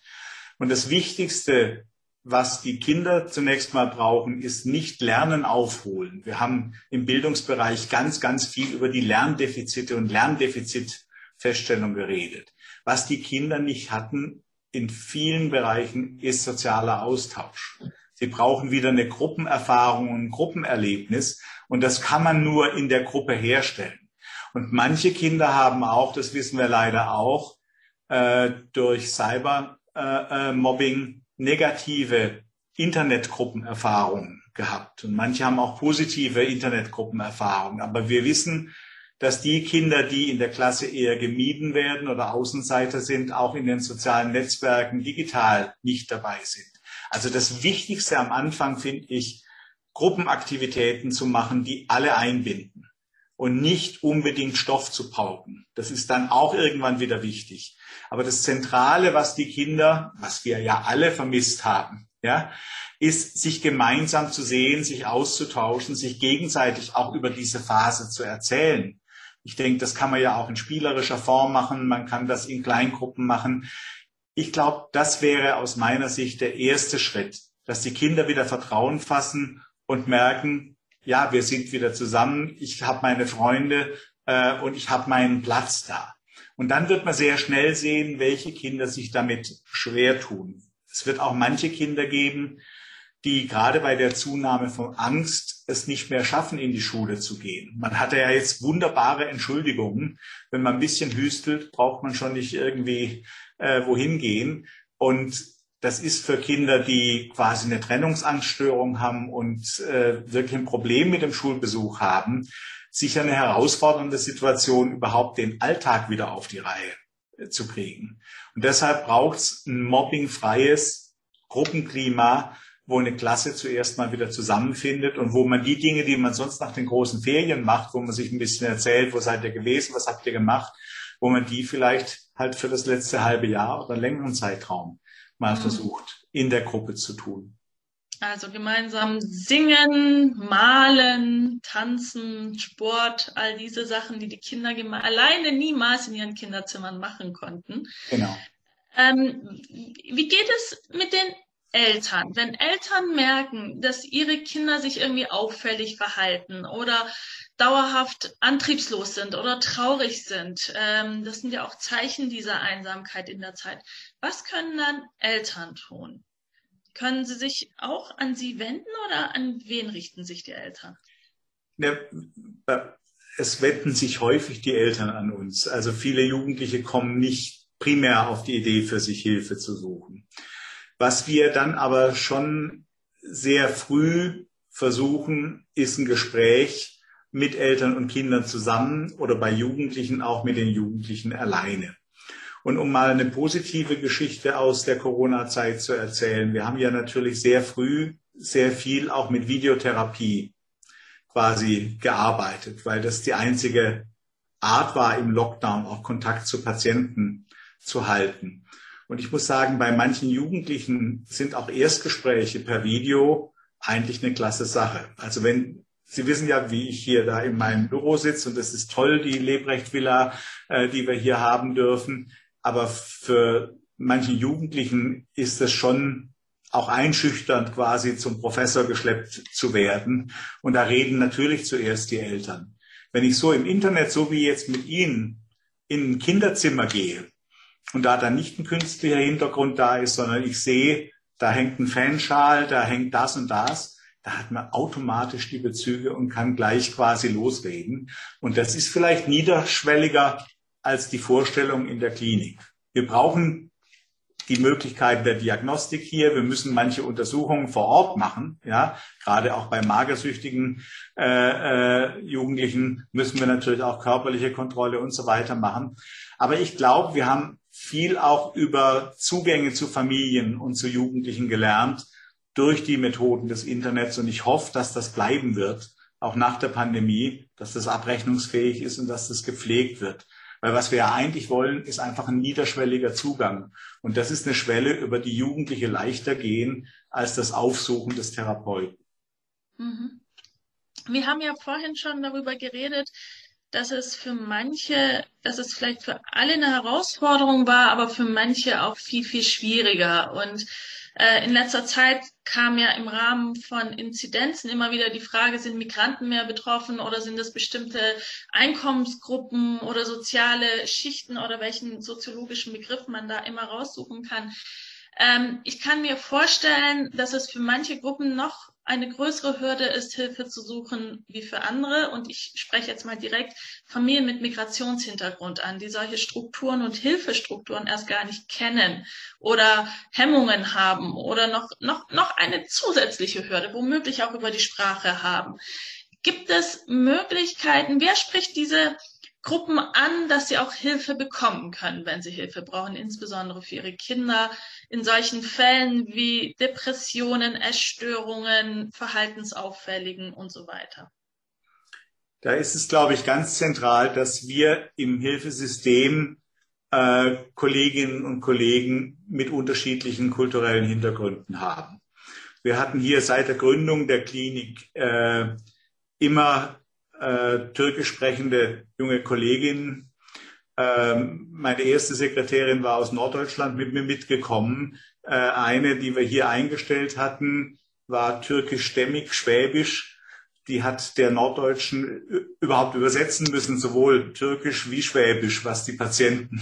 Und das Wichtigste, was die Kinder zunächst mal brauchen, ist nicht Lernen aufholen. Wir haben im Bildungsbereich ganz, ganz viel über die Lerndefizite und Lerndefizitfeststellung geredet. Was die Kinder nicht hatten in vielen Bereichen ist sozialer Austausch. Sie brauchen wieder eine Gruppenerfahrung und ein Gruppenerlebnis. Und das kann man nur in der Gruppe herstellen. Und manche Kinder haben auch, das wissen wir leider auch, äh, durch Cybermobbing äh, äh negative Internetgruppenerfahrungen gehabt. Und manche haben auch positive Internetgruppenerfahrungen. Aber wir wissen, dass die Kinder, die in der Klasse eher gemieden werden oder Außenseiter sind, auch in den sozialen Netzwerken digital nicht dabei sind. Also das Wichtigste am Anfang finde ich, Gruppenaktivitäten zu machen, die alle einbinden und nicht unbedingt Stoff zu pauken. Das ist dann auch irgendwann wieder wichtig. Aber das Zentrale, was die Kinder, was wir ja alle vermisst haben, ja, ist, sich gemeinsam zu sehen, sich auszutauschen, sich gegenseitig auch über diese Phase zu erzählen. Ich denke, das kann man ja auch in spielerischer Form machen. Man kann das in Kleingruppen machen. Ich glaube, das wäre aus meiner Sicht der erste Schritt, dass die Kinder wieder Vertrauen fassen und merken, ja, wir sind wieder zusammen, ich habe meine Freunde äh, und ich habe meinen Platz da. Und dann wird man sehr schnell sehen, welche Kinder sich damit schwer tun. Es wird auch manche Kinder geben, die gerade bei der Zunahme von Angst es nicht mehr schaffen, in die Schule zu gehen. Man hatte ja jetzt wunderbare Entschuldigungen. Wenn man ein bisschen hüstelt, braucht man schon nicht irgendwie äh, wohin gehen. Und das ist für Kinder, die quasi eine Trennungsangststörung haben und äh, wirklich ein Problem mit dem Schulbesuch haben, sicher eine herausfordernde Situation, überhaupt den Alltag wieder auf die Reihe äh, zu kriegen. Und deshalb braucht es ein mobbingfreies Gruppenklima, wo eine Klasse zuerst mal wieder zusammenfindet und wo man die Dinge, die man sonst nach den großen Ferien macht, wo man sich ein bisschen erzählt, wo seid ihr gewesen, was habt ihr gemacht, wo man die vielleicht halt für das letzte halbe Jahr oder längeren Zeitraum mal versucht, in der Gruppe zu tun. Also gemeinsam singen, malen, tanzen, Sport, all diese Sachen, die die Kinder alleine niemals in ihren Kinderzimmern machen konnten. Genau. Ähm, wie geht es mit den Eltern, wenn Eltern merken, dass ihre Kinder sich irgendwie auffällig verhalten oder dauerhaft antriebslos sind oder traurig sind, ähm, das sind ja auch Zeichen dieser Einsamkeit in der Zeit. Was können dann Eltern tun? Können sie sich auch an sie wenden oder an wen richten sich die Eltern? Ja, es wenden sich häufig die Eltern an uns. Also viele Jugendliche kommen nicht primär auf die Idee, für sich Hilfe zu suchen. Was wir dann aber schon sehr früh versuchen, ist ein Gespräch mit Eltern und Kindern zusammen oder bei Jugendlichen auch mit den Jugendlichen alleine. Und um mal eine positive Geschichte aus der Corona-Zeit zu erzählen, wir haben ja natürlich sehr früh sehr viel auch mit Videotherapie quasi gearbeitet, weil das die einzige Art war, im Lockdown auch Kontakt zu Patienten zu halten. Und ich muss sagen, bei manchen Jugendlichen sind auch Erstgespräche per Video eigentlich eine klasse Sache. Also wenn Sie wissen ja, wie ich hier da in meinem Büro sitze und es ist toll, die Lebrecht-Villa, äh, die wir hier haben dürfen. Aber für manchen Jugendlichen ist es schon auch einschüchternd, quasi zum Professor geschleppt zu werden. Und da reden natürlich zuerst die Eltern. Wenn ich so im Internet, so wie jetzt mit Ihnen, in ein Kinderzimmer gehe und da dann nicht ein künstlicher Hintergrund da ist, sondern ich sehe, da hängt ein Fanschal, da hängt das und das, da hat man automatisch die Bezüge und kann gleich quasi losreden. Und das ist vielleicht niederschwelliger als die Vorstellung in der Klinik. Wir brauchen die Möglichkeiten der Diagnostik hier. Wir müssen manche Untersuchungen vor Ort machen. Ja, gerade auch bei magersüchtigen äh, äh, Jugendlichen müssen wir natürlich auch körperliche Kontrolle und so weiter machen. Aber ich glaube, wir haben viel auch über Zugänge zu Familien und zu Jugendlichen gelernt durch die Methoden des Internets. Und ich hoffe, dass das bleiben wird, auch nach der Pandemie, dass das abrechnungsfähig ist und dass das gepflegt wird. Weil was wir ja eigentlich wollen, ist einfach ein niederschwelliger Zugang. Und das ist eine Schwelle, über die Jugendliche leichter gehen als das Aufsuchen des Therapeuten. Mhm. Wir haben ja vorhin schon darüber geredet, dass es für manche, dass es vielleicht für alle eine Herausforderung war, aber für manche auch viel, viel schwieriger. Und äh, in letzter Zeit kam ja im Rahmen von Inzidenzen immer wieder die Frage, sind Migranten mehr betroffen oder sind es bestimmte Einkommensgruppen oder soziale Schichten oder welchen soziologischen Begriff man da immer raussuchen kann. Ähm, ich kann mir vorstellen, dass es für manche Gruppen noch eine größere Hürde ist, Hilfe zu suchen wie für andere. Und ich spreche jetzt mal direkt Familien mit Migrationshintergrund an, die solche Strukturen und Hilfestrukturen erst gar nicht kennen oder Hemmungen haben oder noch, noch, noch eine zusätzliche Hürde, womöglich auch über die Sprache haben. Gibt es Möglichkeiten, wer spricht diese Gruppen an, dass sie auch Hilfe bekommen können, wenn sie Hilfe brauchen, insbesondere für ihre Kinder in solchen Fällen wie Depressionen, Essstörungen, Verhaltensauffälligen und so weiter. Da ist es, glaube ich, ganz zentral, dass wir im Hilfesystem äh, Kolleginnen und Kollegen mit unterschiedlichen kulturellen Hintergründen haben. Wir hatten hier seit der Gründung der Klinik äh, immer äh, türkisch sprechende junge Kolleginnen. Ähm, meine erste Sekretärin war aus Norddeutschland mit mir mitgekommen. Äh, eine, die wir hier eingestellt hatten, war türkischstämmig, schwäbisch. Die hat der Norddeutschen überhaupt übersetzen müssen, sowohl türkisch wie schwäbisch, was die Patienten,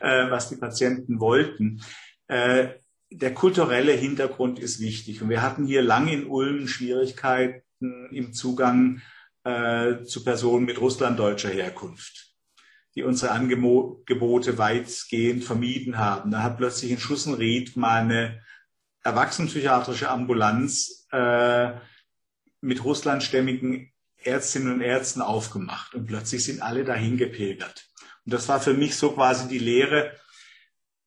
äh, was die Patienten wollten. Äh, der kulturelle Hintergrund ist wichtig. Und wir hatten hier lange in Ulm Schwierigkeiten im Zugang äh, zu Personen mit russlanddeutscher Herkunft, die unsere Angebote weitgehend vermieden haben. Da hat plötzlich in Schussenried mal eine erwachsenenpsychiatrische Ambulanz äh, mit russlandstämmigen Ärztinnen und Ärzten aufgemacht und plötzlich sind alle dahin gepilgert. Und das war für mich so quasi die Lehre,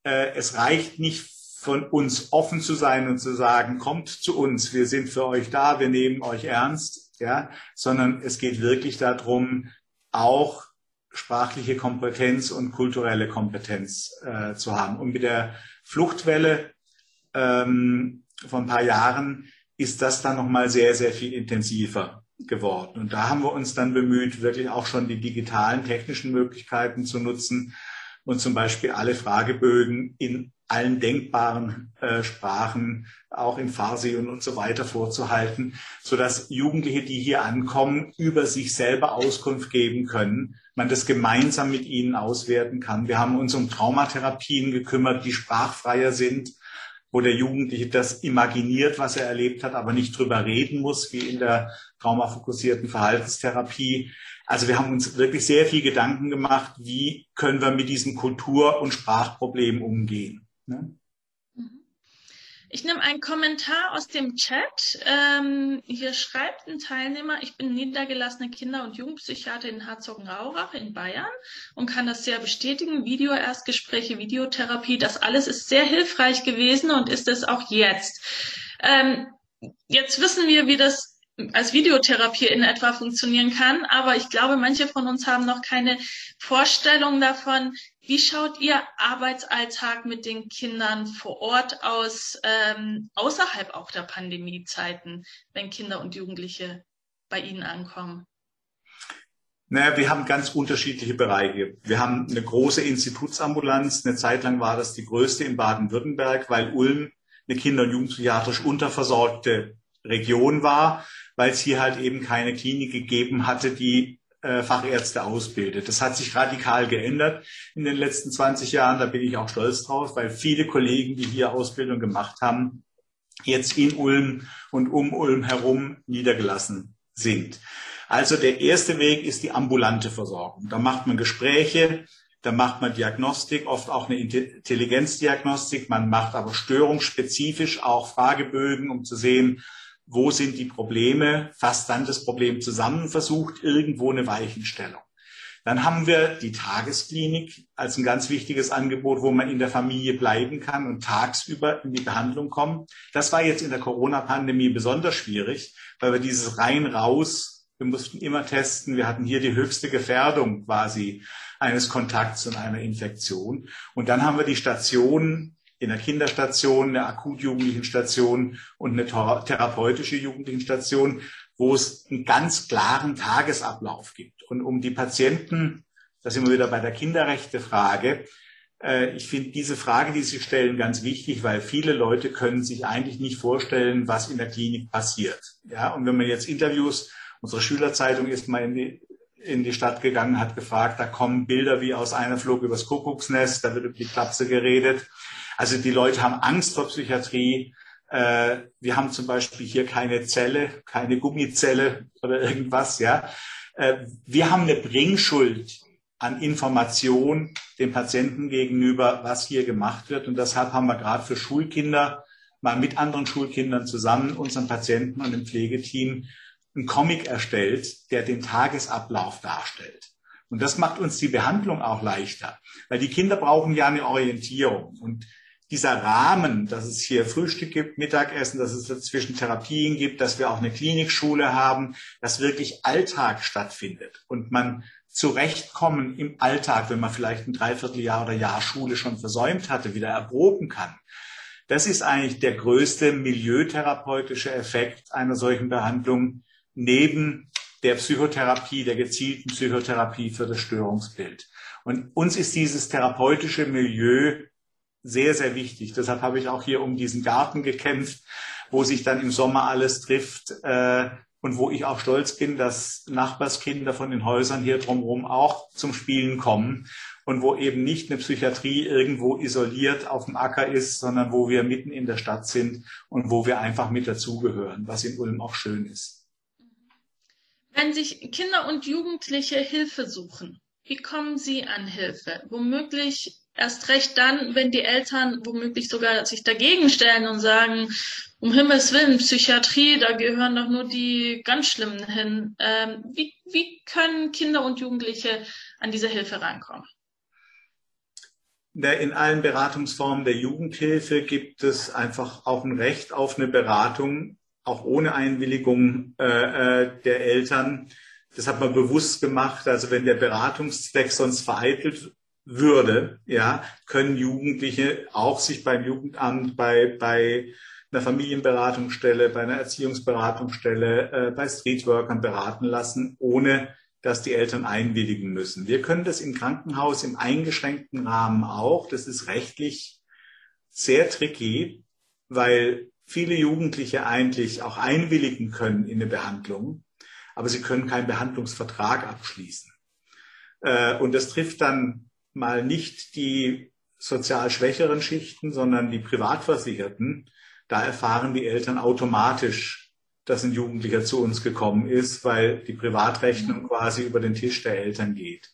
äh, es reicht nicht von uns offen zu sein und zu sagen, kommt zu uns, wir sind für euch da, wir nehmen euch ernst, ja, sondern es geht wirklich darum, auch sprachliche Kompetenz und kulturelle Kompetenz äh, zu haben. Und mit der Fluchtwelle ähm, von ein paar Jahren ist das dann nochmal sehr, sehr viel intensiver geworden. Und da haben wir uns dann bemüht, wirklich auch schon die digitalen technischen Möglichkeiten zu nutzen und zum Beispiel alle Fragebögen in allen denkbaren äh, Sprachen, auch in Farsi und, und so weiter vorzuhalten, so dass Jugendliche, die hier ankommen, über sich selber Auskunft geben können, man das gemeinsam mit ihnen auswerten kann. Wir haben uns um Traumatherapien gekümmert, die sprachfreier sind, wo der Jugendliche das imaginiert, was er erlebt hat, aber nicht drüber reden muss, wie in der traumafokussierten Verhaltenstherapie. Also wir haben uns wirklich sehr viel Gedanken gemacht, wie können wir mit diesen Kultur- und Sprachproblemen umgehen. Ne? Mhm. Ich nehme einen Kommentar aus dem Chat. Ähm, hier schreibt ein Teilnehmer, ich bin niedergelassene Kinder- und Jugendpsychiater in Herzogenaurach in Bayern und kann das sehr bestätigen. Videoerstgespräche, Videotherapie, das alles ist sehr hilfreich gewesen und ist es auch jetzt. Ähm, jetzt wissen wir, wie das als Videotherapie in etwa funktionieren kann. Aber ich glaube, manche von uns haben noch keine Vorstellung davon, wie schaut Ihr Arbeitsalltag mit den Kindern vor Ort aus, ähm, außerhalb auch der Pandemiezeiten, wenn Kinder und Jugendliche bei Ihnen ankommen? Naja, wir haben ganz unterschiedliche Bereiche. Wir haben eine große Institutsambulanz. Eine Zeit lang war das die größte in Baden-Württemberg, weil Ulm eine kinder- und jugendpsychiatrisch unterversorgte Region war, weil es hier halt eben keine Klinik gegeben hatte, die äh, Fachärzte ausbildet. Das hat sich radikal geändert in den letzten 20 Jahren. Da bin ich auch stolz drauf, weil viele Kollegen, die hier Ausbildung gemacht haben, jetzt in Ulm und um Ulm herum niedergelassen sind. Also der erste Weg ist die ambulante Versorgung. Da macht man Gespräche, da macht man Diagnostik, oft auch eine Intelligenzdiagnostik. Man macht aber störungsspezifisch auch Fragebögen, um zu sehen, wo sind die Probleme, fasst dann das Problem zusammen, versucht irgendwo eine Weichenstellung. Dann haben wir die Tagesklinik als ein ganz wichtiges Angebot, wo man in der Familie bleiben kann und tagsüber in die Behandlung kommt. Das war jetzt in der Corona-Pandemie besonders schwierig, weil wir dieses rein raus wir mussten immer testen. Wir hatten hier die höchste Gefährdung quasi eines Kontakts und einer Infektion. Und dann haben wir die Stationen in der Kinderstation, eine akutjugendlichen Station und eine therapeutische jugendlichen Station, wo es einen ganz klaren Tagesablauf gibt. Und um die Patienten, da sind wir wieder bei der Kinderrechte-Frage, äh, ich finde diese Frage, die Sie stellen, ganz wichtig, weil viele Leute können sich eigentlich nicht vorstellen, was in der Klinik passiert. Ja, und wenn man jetzt Interviews Unsere Schülerzeitung ist mal in die, in die Stadt gegangen, hat gefragt, da kommen Bilder wie aus einer Flug übers Kuckucksnest, da wird über die Klapse geredet. Also die Leute haben Angst vor Psychiatrie. Äh, wir haben zum Beispiel hier keine Zelle, keine Gummizelle oder irgendwas, ja. Äh, wir haben eine Bringschuld an Information dem Patienten gegenüber, was hier gemacht wird. Und deshalb haben wir gerade für Schulkinder mal mit anderen Schulkindern zusammen, unseren Patienten und dem Pflegeteam einen Comic erstellt, der den Tagesablauf darstellt. Und das macht uns die Behandlung auch leichter, weil die Kinder brauchen ja eine Orientierung. Und dieser Rahmen, dass es hier Frühstück gibt, Mittagessen, dass es dazwischen Therapien gibt, dass wir auch eine Klinikschule haben, dass wirklich Alltag stattfindet und man zurechtkommen im Alltag, wenn man vielleicht ein Dreivierteljahr oder Jahr Schule schon versäumt hatte, wieder erproben kann. Das ist eigentlich der größte milieutherapeutische Effekt einer solchen Behandlung, neben der Psychotherapie, der gezielten Psychotherapie für das Störungsbild. Und uns ist dieses therapeutische Milieu sehr, sehr wichtig. Deshalb habe ich auch hier um diesen Garten gekämpft, wo sich dann im Sommer alles trifft äh, und wo ich auch stolz bin, dass Nachbarskinder von den Häusern hier drumherum auch zum Spielen kommen und wo eben nicht eine Psychiatrie irgendwo isoliert auf dem Acker ist, sondern wo wir mitten in der Stadt sind und wo wir einfach mit dazugehören, was in Ulm auch schön ist. Wenn sich Kinder und Jugendliche Hilfe suchen, wie kommen sie an Hilfe? Womöglich erst recht dann, wenn die Eltern womöglich sogar sich dagegen stellen und sagen, um Himmels Willen, Psychiatrie, da gehören doch nur die ganz Schlimmen hin. Ähm, wie, wie können Kinder und Jugendliche an diese Hilfe rankommen? In allen Beratungsformen der Jugendhilfe gibt es einfach auch ein Recht auf eine Beratung auch ohne Einwilligung äh, äh, der Eltern. Das hat man bewusst gemacht. Also wenn der Beratungszweck sonst vereitelt würde, ja, können Jugendliche auch sich beim Jugendamt, bei, bei einer Familienberatungsstelle, bei einer Erziehungsberatungsstelle, äh, bei Streetworkern beraten lassen, ohne dass die Eltern einwilligen müssen. Wir können das im Krankenhaus im eingeschränkten Rahmen auch. Das ist rechtlich sehr tricky, weil viele Jugendliche eigentlich auch einwilligen können in eine Behandlung, aber sie können keinen Behandlungsvertrag abschließen. Äh, und das trifft dann mal nicht die sozial schwächeren Schichten, sondern die Privatversicherten. Da erfahren die Eltern automatisch, dass ein Jugendlicher zu uns gekommen ist, weil die Privatrechnung quasi über den Tisch der Eltern geht.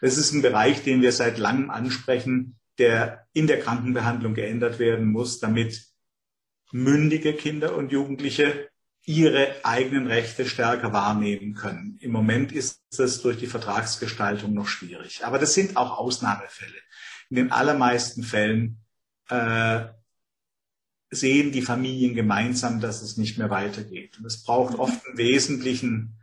Das ist ein Bereich, den wir seit langem ansprechen, der in der Krankenbehandlung geändert werden muss, damit mündige Kinder und Jugendliche ihre eigenen Rechte stärker wahrnehmen können. Im Moment ist es durch die Vertragsgestaltung noch schwierig. Aber das sind auch Ausnahmefälle. In den allermeisten Fällen äh, sehen die Familien gemeinsam, dass es nicht mehr weitergeht. Und es braucht oft einen wesentlichen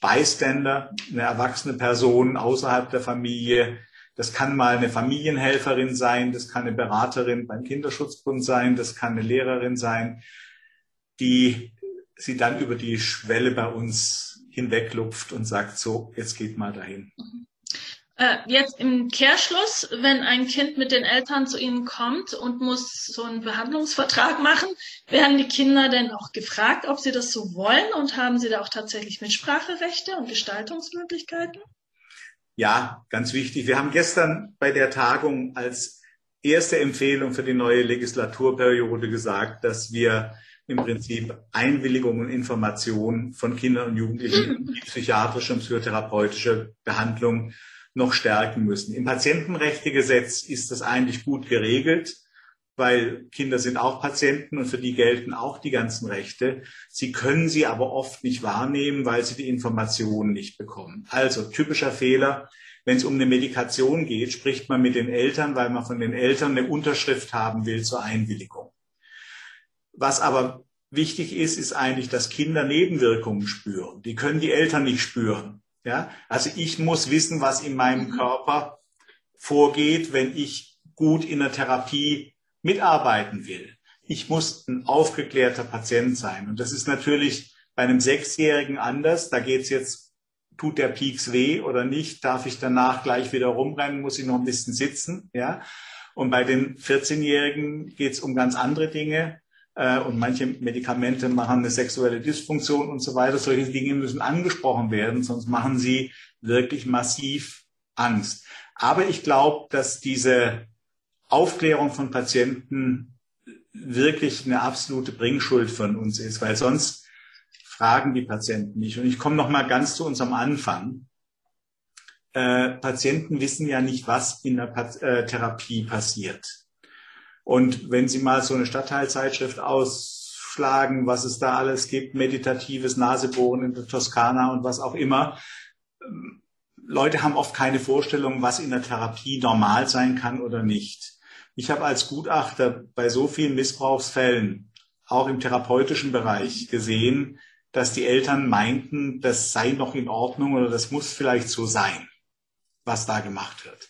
Bystander, eine erwachsene Person außerhalb der Familie. Das kann mal eine Familienhelferin sein, das kann eine Beraterin beim Kinderschutzbund sein, das kann eine Lehrerin sein, die sie dann über die Schwelle bei uns hinweglupft und sagt, so, jetzt geht mal dahin. Äh, jetzt im Kehrschluss, wenn ein Kind mit den Eltern zu Ihnen kommt und muss so einen Behandlungsvertrag machen, werden die Kinder denn auch gefragt, ob sie das so wollen und haben sie da auch tatsächlich Mitspracherechte und Gestaltungsmöglichkeiten? Ja, ganz wichtig. Wir haben gestern bei der Tagung als erste Empfehlung für die neue Legislaturperiode gesagt, dass wir im Prinzip Einwilligung und Information von Kindern und Jugendlichen in die psychiatrische und psychotherapeutische Behandlung noch stärken müssen. Im Patientenrechtegesetz ist das eigentlich gut geregelt, weil Kinder sind auch Patienten und für die gelten auch die ganzen Rechte. Sie können sie aber oft nicht wahrnehmen, weil sie die Informationen nicht bekommen. Also typischer Fehler. Wenn es um eine Medikation geht, spricht man mit den Eltern, weil man von den Eltern eine Unterschrift haben will zur Einwilligung. Was aber wichtig ist, ist eigentlich, dass Kinder Nebenwirkungen spüren. Die können die Eltern nicht spüren. Ja, also ich muss wissen, was in meinem mhm. Körper vorgeht, wenn ich gut in der Therapie mitarbeiten will. Ich muss ein aufgeklärter Patient sein. Und das ist natürlich bei einem Sechsjährigen anders. Da geht's jetzt, tut der Pieks weh oder nicht? Darf ich danach gleich wieder rumrennen? Muss ich noch ein bisschen sitzen? Ja. Und bei den 14-Jährigen geht's um ganz andere Dinge äh, und manche Medikamente machen eine sexuelle Dysfunktion und so weiter. Solche Dinge müssen angesprochen werden, sonst machen sie wirklich massiv Angst. Aber ich glaube, dass diese Aufklärung von Patienten wirklich eine absolute Bringschuld von uns ist, weil sonst fragen die Patienten nicht. Und ich komme noch mal ganz zu unserem Anfang. Äh, Patienten wissen ja nicht, was in der Pat äh, Therapie passiert. Und wenn Sie mal so eine Stadtteilzeitschrift ausschlagen, was es da alles gibt, meditatives Nasebohren in der Toskana und was auch immer, Leute haben oft keine Vorstellung, was in der Therapie normal sein kann oder nicht. Ich habe als Gutachter bei so vielen Missbrauchsfällen, auch im therapeutischen Bereich, gesehen, dass die Eltern meinten, das sei noch in Ordnung oder das muss vielleicht so sein, was da gemacht wird.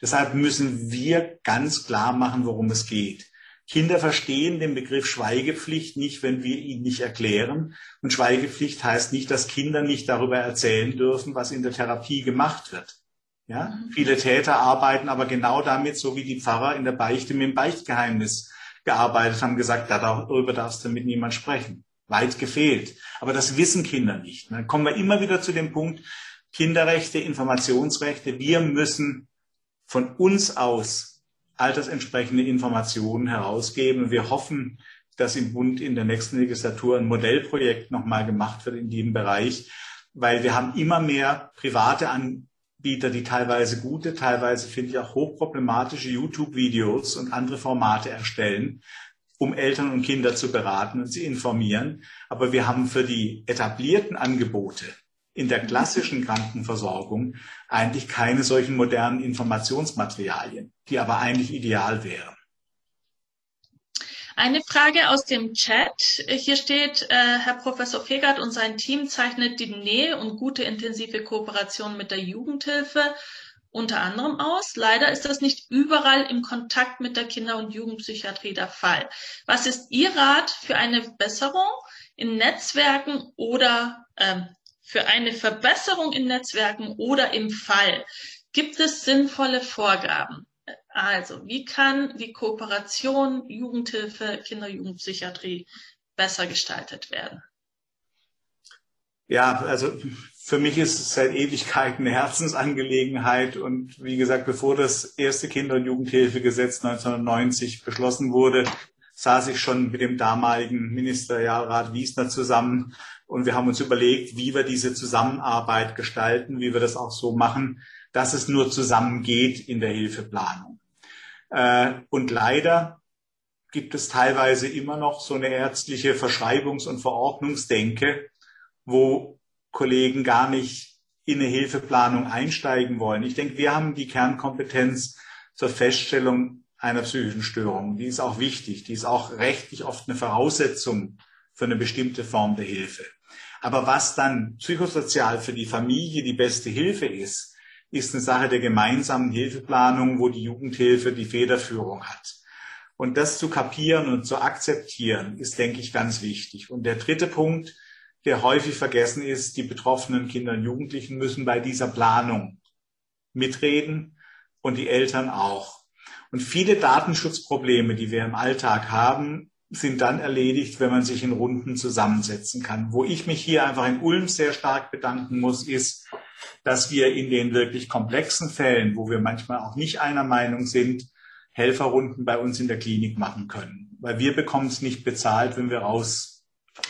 Deshalb müssen wir ganz klar machen, worum es geht. Kinder verstehen den Begriff Schweigepflicht nicht, wenn wir ihn nicht erklären. Und Schweigepflicht heißt nicht, dass Kinder nicht darüber erzählen dürfen, was in der Therapie gemacht wird. Ja? Mhm. Viele Täter arbeiten aber genau damit, so wie die Pfarrer in der Beichte mit dem Beichtgeheimnis gearbeitet haben, gesagt, darüber darfst du mit niemand sprechen. Weit gefehlt. Aber das wissen Kinder nicht. Dann kommen wir immer wieder zu dem Punkt, Kinderrechte, Informationsrechte. Wir müssen von uns aus altersentsprechende Informationen herausgeben. Wir hoffen, dass im Bund in der nächsten Legislatur ein Modellprojekt nochmal gemacht wird in diesem Bereich, weil wir haben immer mehr private Anbieter, die teilweise gute, teilweise finde ich auch hochproblematische YouTube-Videos und andere Formate erstellen, um Eltern und Kinder zu beraten und zu informieren. Aber wir haben für die etablierten Angebote in der klassischen Krankenversorgung eigentlich keine solchen modernen Informationsmaterialien, die aber eigentlich ideal wären. Eine Frage aus dem Chat. Hier steht, äh, Herr Professor Fegert und sein Team zeichnet die Nähe und gute intensive Kooperation mit der Jugendhilfe unter anderem aus. Leider ist das nicht überall im Kontakt mit der Kinder- und Jugendpsychiatrie der Fall. Was ist Ihr Rat für eine Besserung in Netzwerken oder ähm, für eine Verbesserung in Netzwerken oder im Fall gibt es sinnvolle Vorgaben. Also, wie kann die Kooperation Jugendhilfe, Kinder-Jugendpsychiatrie besser gestaltet werden? Ja, also für mich ist es seit Ewigkeiten eine Herzensangelegenheit. Und wie gesagt, bevor das erste Kinder- und Jugendhilfegesetz 1990 beschlossen wurde, saß ich schon mit dem damaligen Ministerialrat Wiesner zusammen und wir haben uns überlegt, wie wir diese Zusammenarbeit gestalten, wie wir das auch so machen, dass es nur zusammen geht in der Hilfeplanung. Äh, und leider gibt es teilweise immer noch so eine ärztliche Verschreibungs- und Verordnungsdenke, wo Kollegen gar nicht in eine Hilfeplanung einsteigen wollen. Ich denke, wir haben die Kernkompetenz zur Feststellung einer psychischen Störung. Die ist auch wichtig. Die ist auch rechtlich oft eine Voraussetzung für eine bestimmte Form der Hilfe. Aber was dann psychosozial für die Familie die beste Hilfe ist, ist eine Sache der gemeinsamen Hilfeplanung, wo die Jugendhilfe die Federführung hat. Und das zu kapieren und zu akzeptieren, ist, denke ich, ganz wichtig. Und der dritte Punkt, der häufig vergessen ist, die betroffenen Kinder und Jugendlichen müssen bei dieser Planung mitreden und die Eltern auch. Und viele Datenschutzprobleme, die wir im Alltag haben, sind dann erledigt, wenn man sich in Runden zusammensetzen kann. Wo ich mich hier einfach in Ulm sehr stark bedanken muss, ist, dass wir in den wirklich komplexen Fällen, wo wir manchmal auch nicht einer Meinung sind, Helferrunden bei uns in der Klinik machen können. Weil wir bekommen es nicht bezahlt, wenn wir raus,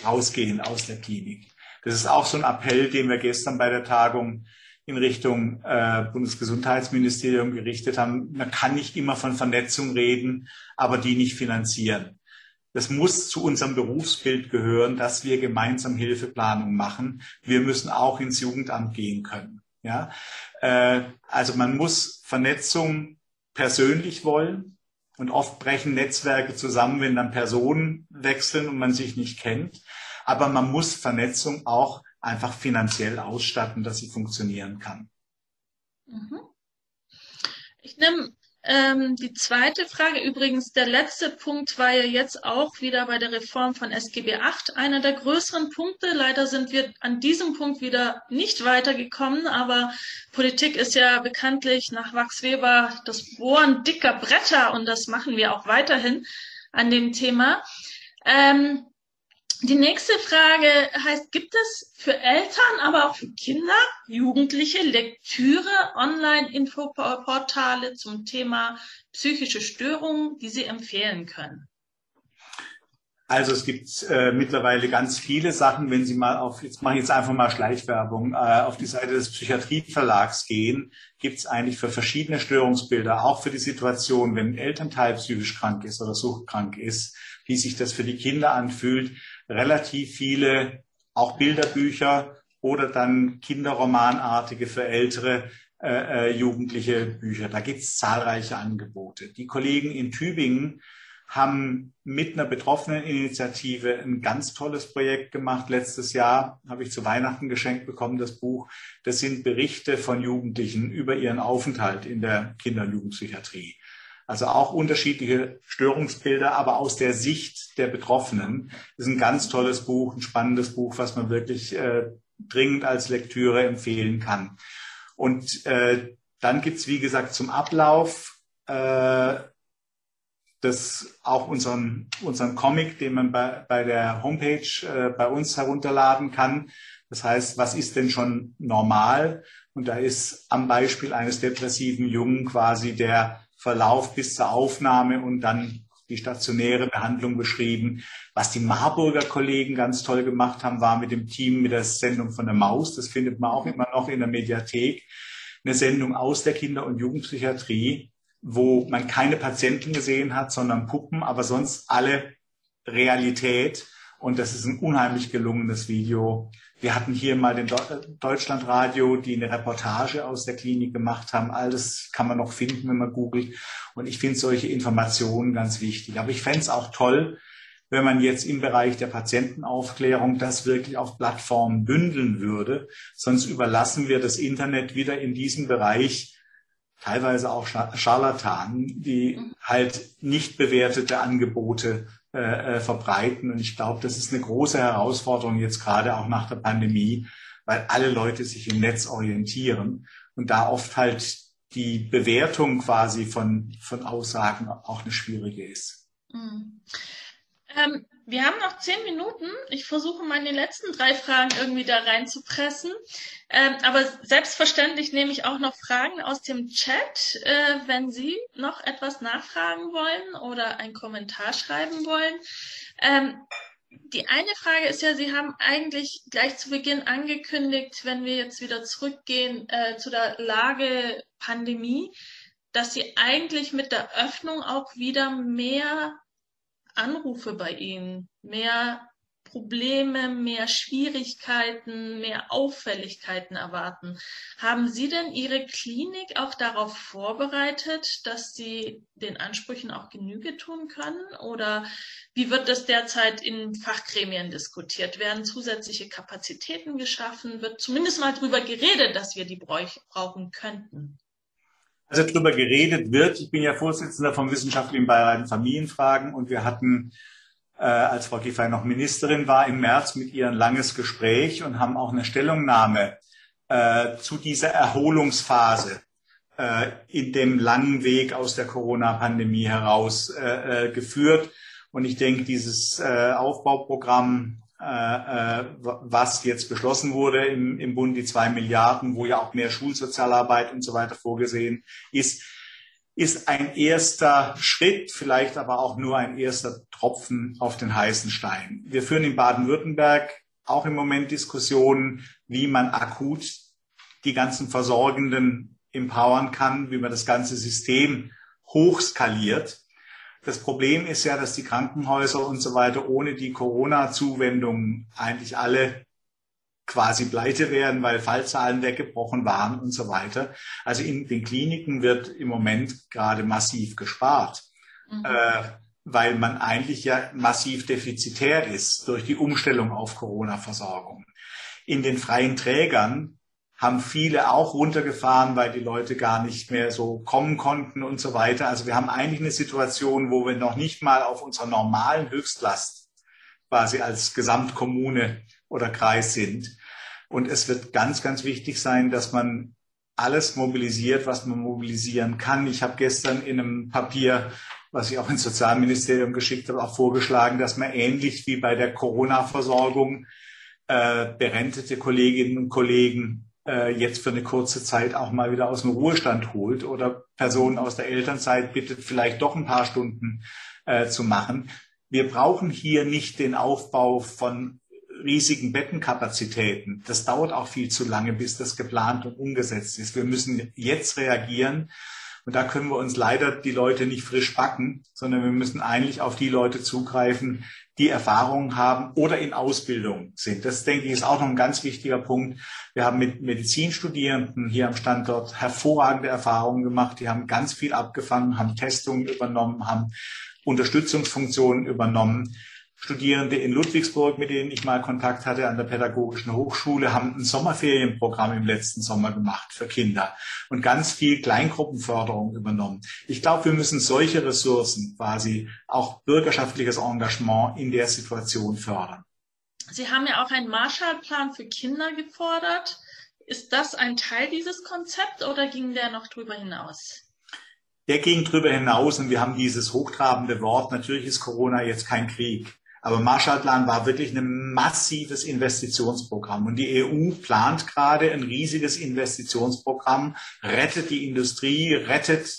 rausgehen aus der Klinik. Das ist auch so ein Appell, den wir gestern bei der Tagung in Richtung äh, Bundesgesundheitsministerium gerichtet haben. Man kann nicht immer von Vernetzung reden, aber die nicht finanzieren. Das muss zu unserem Berufsbild gehören, dass wir gemeinsam Hilfeplanung machen. Wir müssen auch ins Jugendamt gehen können. Ja, äh, also man muss Vernetzung persönlich wollen und oft brechen Netzwerke zusammen, wenn dann Personen wechseln und man sich nicht kennt. Aber man muss Vernetzung auch einfach finanziell ausstatten, dass sie funktionieren kann. Mhm. Ich nehme ähm, die zweite Frage, übrigens, der letzte Punkt war ja jetzt auch wieder bei der Reform von SGB VIII einer der größeren Punkte. Leider sind wir an diesem Punkt wieder nicht weitergekommen, aber Politik ist ja bekanntlich nach Max Weber das Bohren dicker Bretter und das machen wir auch weiterhin an dem Thema. Ähm, die nächste Frage heißt, gibt es für Eltern, aber auch für Kinder, Jugendliche Lektüre, Online-Infoportale zum Thema psychische Störungen, die Sie empfehlen können? Also es gibt äh, mittlerweile ganz viele Sachen, wenn Sie mal auf, jetzt mache ich jetzt einfach mal Schleichwerbung, äh, auf die Seite des Psychiatrieverlags gehen, gibt es eigentlich für verschiedene Störungsbilder, auch für die Situation, wenn ein Elternteil psychisch krank ist oder suchtkrank ist, wie sich das für die Kinder anfühlt, relativ viele auch Bilderbücher oder dann Kinderromanartige für ältere äh, äh, jugendliche Bücher. Da gibt es zahlreiche Angebote. Die Kollegen in Tübingen haben mit einer betroffenen Initiative ein ganz tolles Projekt gemacht. Letztes Jahr habe ich zu Weihnachten geschenkt bekommen, das Buch. Das sind Berichte von Jugendlichen über ihren Aufenthalt in der Kinder- und Jugendpsychiatrie. Also auch unterschiedliche Störungsbilder, aber aus der Sicht der Betroffenen. Das ist ein ganz tolles Buch, ein spannendes Buch, was man wirklich äh, dringend als Lektüre empfehlen kann. Und äh, dann gibt's wie gesagt, zum Ablauf äh, das auch unseren, unseren Comic, den man bei, bei der Homepage äh, bei uns herunterladen kann. Das heißt, was ist denn schon normal? Und da ist am Beispiel eines depressiven Jungen quasi der Verlauf bis zur Aufnahme und dann die stationäre Behandlung beschrieben. Was die Marburger Kollegen ganz toll gemacht haben, war mit dem Team mit der Sendung von der Maus. Das findet man auch immer noch in der Mediathek. Eine Sendung aus der Kinder- und Jugendpsychiatrie, wo man keine Patienten gesehen hat, sondern Puppen, aber sonst alle Realität. Und das ist ein unheimlich gelungenes Video. Wir hatten hier mal den Deutschlandradio, die eine Reportage aus der Klinik gemacht haben. All das kann man noch finden, wenn man googelt. Und ich finde solche Informationen ganz wichtig. Aber ich fände es auch toll, wenn man jetzt im Bereich der Patientenaufklärung das wirklich auf Plattformen bündeln würde. Sonst überlassen wir das Internet wieder in diesem Bereich teilweise auch Scharlatanen, die halt nicht bewertete Angebote äh, äh, verbreiten. Und ich glaube, das ist eine große Herausforderung jetzt gerade auch nach der Pandemie, weil alle Leute sich im Netz orientieren und da oft halt die Bewertung quasi von, von Aussagen auch eine schwierige ist. Mhm. Ähm, wir haben noch zehn Minuten. Ich versuche meine letzten drei Fragen irgendwie da reinzupressen. Ähm, aber selbstverständlich nehme ich auch noch Fragen aus dem Chat, äh, wenn Sie noch etwas nachfragen wollen oder einen Kommentar schreiben wollen. Ähm, die eine Frage ist ja, Sie haben eigentlich gleich zu Beginn angekündigt, wenn wir jetzt wieder zurückgehen äh, zu der Lage Pandemie, dass Sie eigentlich mit der Öffnung auch wieder mehr Anrufe bei Ihnen, mehr Probleme, mehr Schwierigkeiten, mehr Auffälligkeiten erwarten. Haben Sie denn Ihre Klinik auch darauf vorbereitet, dass Sie den Ansprüchen auch Genüge tun können? Oder wie wird das derzeit in Fachgremien diskutiert? Werden zusätzliche Kapazitäten geschaffen? Wird zumindest mal darüber geredet, dass wir die brauchen könnten? Also darüber geredet wird. Ich bin ja Vorsitzender vom Wissenschaftlichen Beirat Familienfragen und wir hatten äh, als Frau Giffey noch Ministerin war, im März mit ihr ein langes Gespräch und haben auch eine Stellungnahme äh, zu dieser Erholungsphase äh, in dem langen Weg aus der Corona-Pandemie heraus äh, äh geführt. Und ich denke, dieses äh, Aufbauprogramm, was jetzt beschlossen wurde im, im Bund, die zwei Milliarden, wo ja auch mehr Schulsozialarbeit und so weiter vorgesehen ist, ist ein erster Schritt, vielleicht aber auch nur ein erster Tropfen auf den heißen Stein. Wir führen in Baden-Württemberg auch im Moment Diskussionen, wie man akut die ganzen Versorgenden empowern kann, wie man das ganze System hochskaliert. Das Problem ist ja, dass die Krankenhäuser und so weiter ohne die Corona-Zuwendungen eigentlich alle quasi pleite werden, weil Fallzahlen weggebrochen waren und so weiter. Also in den Kliniken wird im Moment gerade massiv gespart, mhm. äh, weil man eigentlich ja massiv defizitär ist durch die Umstellung auf Corona-Versorgung. In den freien Trägern haben viele auch runtergefahren, weil die Leute gar nicht mehr so kommen konnten und so weiter. Also wir haben eigentlich eine Situation, wo wir noch nicht mal auf unserer normalen Höchstlast quasi als Gesamtkommune oder Kreis sind. Und es wird ganz, ganz wichtig sein, dass man alles mobilisiert, was man mobilisieren kann. Ich habe gestern in einem Papier, was ich auch ins Sozialministerium geschickt habe, auch vorgeschlagen, dass man ähnlich wie bei der Corona-Versorgung äh, berentete Kolleginnen und Kollegen äh, jetzt für eine kurze Zeit auch mal wieder aus dem Ruhestand holt oder Personen aus der Elternzeit bittet, vielleicht doch ein paar Stunden äh, zu machen. Wir brauchen hier nicht den Aufbau von riesigen Bettenkapazitäten. Das dauert auch viel zu lange, bis das geplant und umgesetzt ist. Wir müssen jetzt reagieren. Und da können wir uns leider die Leute nicht frisch backen, sondern wir müssen eigentlich auf die Leute zugreifen, die Erfahrungen haben oder in Ausbildung sind. Das, denke ich, ist auch noch ein ganz wichtiger Punkt. Wir haben mit Medizinstudierenden hier am Standort hervorragende Erfahrungen gemacht. Die haben ganz viel abgefangen, haben Testungen übernommen, haben Unterstützungsfunktionen übernommen. Studierende in Ludwigsburg, mit denen ich mal Kontakt hatte an der Pädagogischen Hochschule, haben ein Sommerferienprogramm im letzten Sommer gemacht für Kinder und ganz viel Kleingruppenförderung übernommen. Ich glaube, wir müssen solche Ressourcen, quasi auch bürgerschaftliches Engagement in der Situation fördern. Sie haben ja auch einen Marshallplan für Kinder gefordert. Ist das ein Teil dieses Konzepts oder ging der noch drüber hinaus? Der ging drüber hinaus und wir haben dieses hochtrabende Wort, natürlich ist Corona jetzt kein Krieg. Aber Marshallplan war wirklich ein massives Investitionsprogramm. Und die EU plant gerade ein riesiges Investitionsprogramm, rettet die Industrie, rettet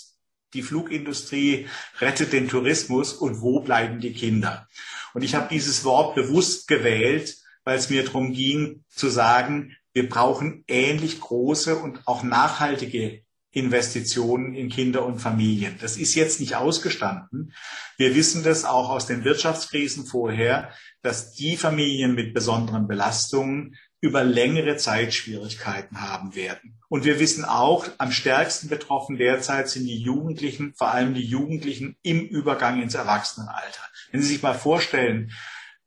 die Flugindustrie, rettet den Tourismus und wo bleiben die Kinder? Und ich habe dieses Wort bewusst gewählt, weil es mir darum ging zu sagen, wir brauchen ähnlich große und auch nachhaltige Investitionen in Kinder und Familien. Das ist jetzt nicht ausgestanden. Wir wissen das auch aus den Wirtschaftskrisen vorher, dass die Familien mit besonderen Belastungen über längere Zeit Schwierigkeiten haben werden. Und wir wissen auch, am stärksten betroffen derzeit sind die Jugendlichen, vor allem die Jugendlichen im Übergang ins Erwachsenenalter. Wenn Sie sich mal vorstellen,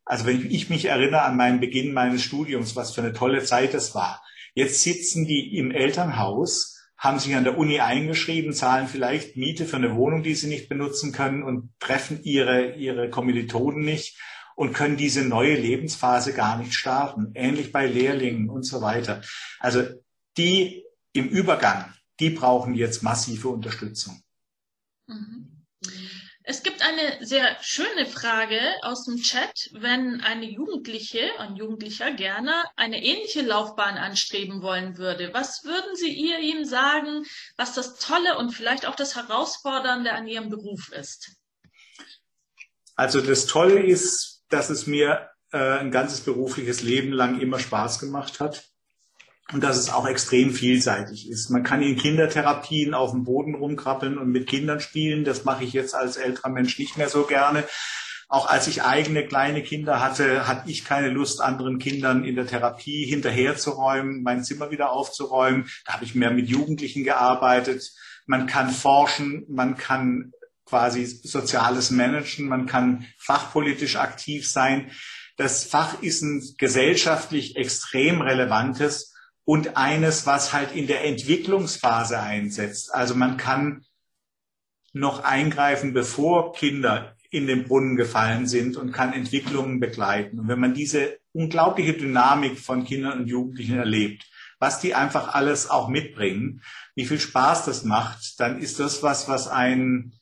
also wenn ich mich erinnere an meinen Beginn meines Studiums, was für eine tolle Zeit das war. Jetzt sitzen die im Elternhaus haben sich an der Uni eingeschrieben, zahlen vielleicht Miete für eine Wohnung, die sie nicht benutzen können und treffen ihre, ihre Kommilitonen nicht und können diese neue Lebensphase gar nicht starten. Ähnlich bei Lehrlingen und so weiter. Also die im Übergang, die brauchen jetzt massive Unterstützung. Mhm. Es gibt eine sehr schöne Frage aus dem Chat. Wenn eine Jugendliche, ein Jugendlicher gerne eine ähnliche Laufbahn anstreben wollen würde, was würden Sie ihr ihm sagen, was das Tolle und vielleicht auch das Herausfordernde an Ihrem Beruf ist? Also das Tolle ist, dass es mir äh, ein ganzes berufliches Leben lang immer Spaß gemacht hat und dass es auch extrem vielseitig ist. Man kann in Kindertherapien auf dem Boden rumkrabbeln und mit Kindern spielen. Das mache ich jetzt als älterer Mensch nicht mehr so gerne. Auch als ich eigene kleine Kinder hatte, hatte ich keine Lust, anderen Kindern in der Therapie hinterherzuräumen, mein Zimmer wieder aufzuräumen. Da habe ich mehr mit Jugendlichen gearbeitet. Man kann forschen, man kann quasi soziales managen, man kann fachpolitisch aktiv sein. Das Fach ist ein gesellschaftlich extrem relevantes und eines, was halt in der Entwicklungsphase einsetzt. Also man kann noch eingreifen, bevor Kinder in den Brunnen gefallen sind und kann Entwicklungen begleiten. Und wenn man diese unglaubliche Dynamik von Kindern und Jugendlichen erlebt, was die einfach alles auch mitbringen, wie viel Spaß das macht, dann ist das was, was einen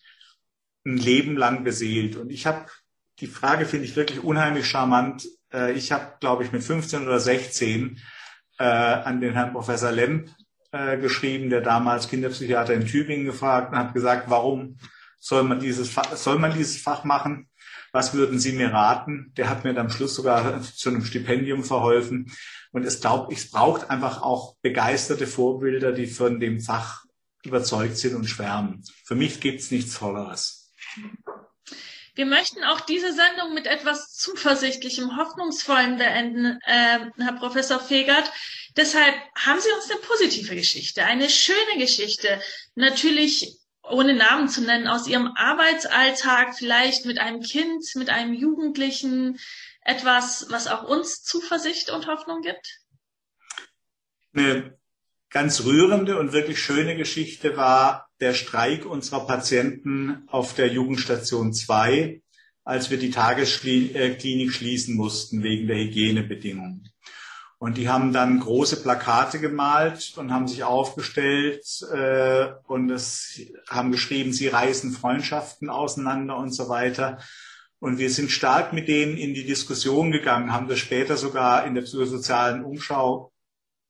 ein Leben lang beseelt. Und ich habe die Frage finde ich wirklich unheimlich charmant. Äh, ich habe, glaube ich, mit 15 oder 16 äh, an den Herrn Professor Lemp äh, geschrieben, der damals Kinderpsychiater in Tübingen gefragt und hat gesagt, warum soll man dieses Fach, soll man dieses Fach machen? Was würden Sie mir raten? Der hat mir dann am Schluss sogar zu einem Stipendium verholfen. Und es glaubt, es braucht einfach auch begeisterte Vorbilder, die von dem Fach überzeugt sind und schwärmen. Für mich gibt's nichts Tolleres. Wir möchten auch diese Sendung mit etwas zuversichtlichem, hoffnungsvollem beenden, äh, Herr Professor Fegert. Deshalb haben Sie uns eine positive Geschichte, eine schöne Geschichte. Natürlich ohne Namen zu nennen, aus Ihrem Arbeitsalltag, vielleicht mit einem Kind, mit einem Jugendlichen, etwas, was auch uns Zuversicht und Hoffnung gibt? Eine ganz rührende und wirklich schöne Geschichte war der Streik unserer Patienten auf der Jugendstation 2, als wir die Tagesklinik schließen mussten wegen der Hygienebedingungen. Und die haben dann große Plakate gemalt und haben sich aufgestellt äh, und es haben geschrieben, sie reißen Freundschaften auseinander und so weiter. Und wir sind stark mit denen in die Diskussion gegangen, haben das später sogar in der psychosozialen Umschau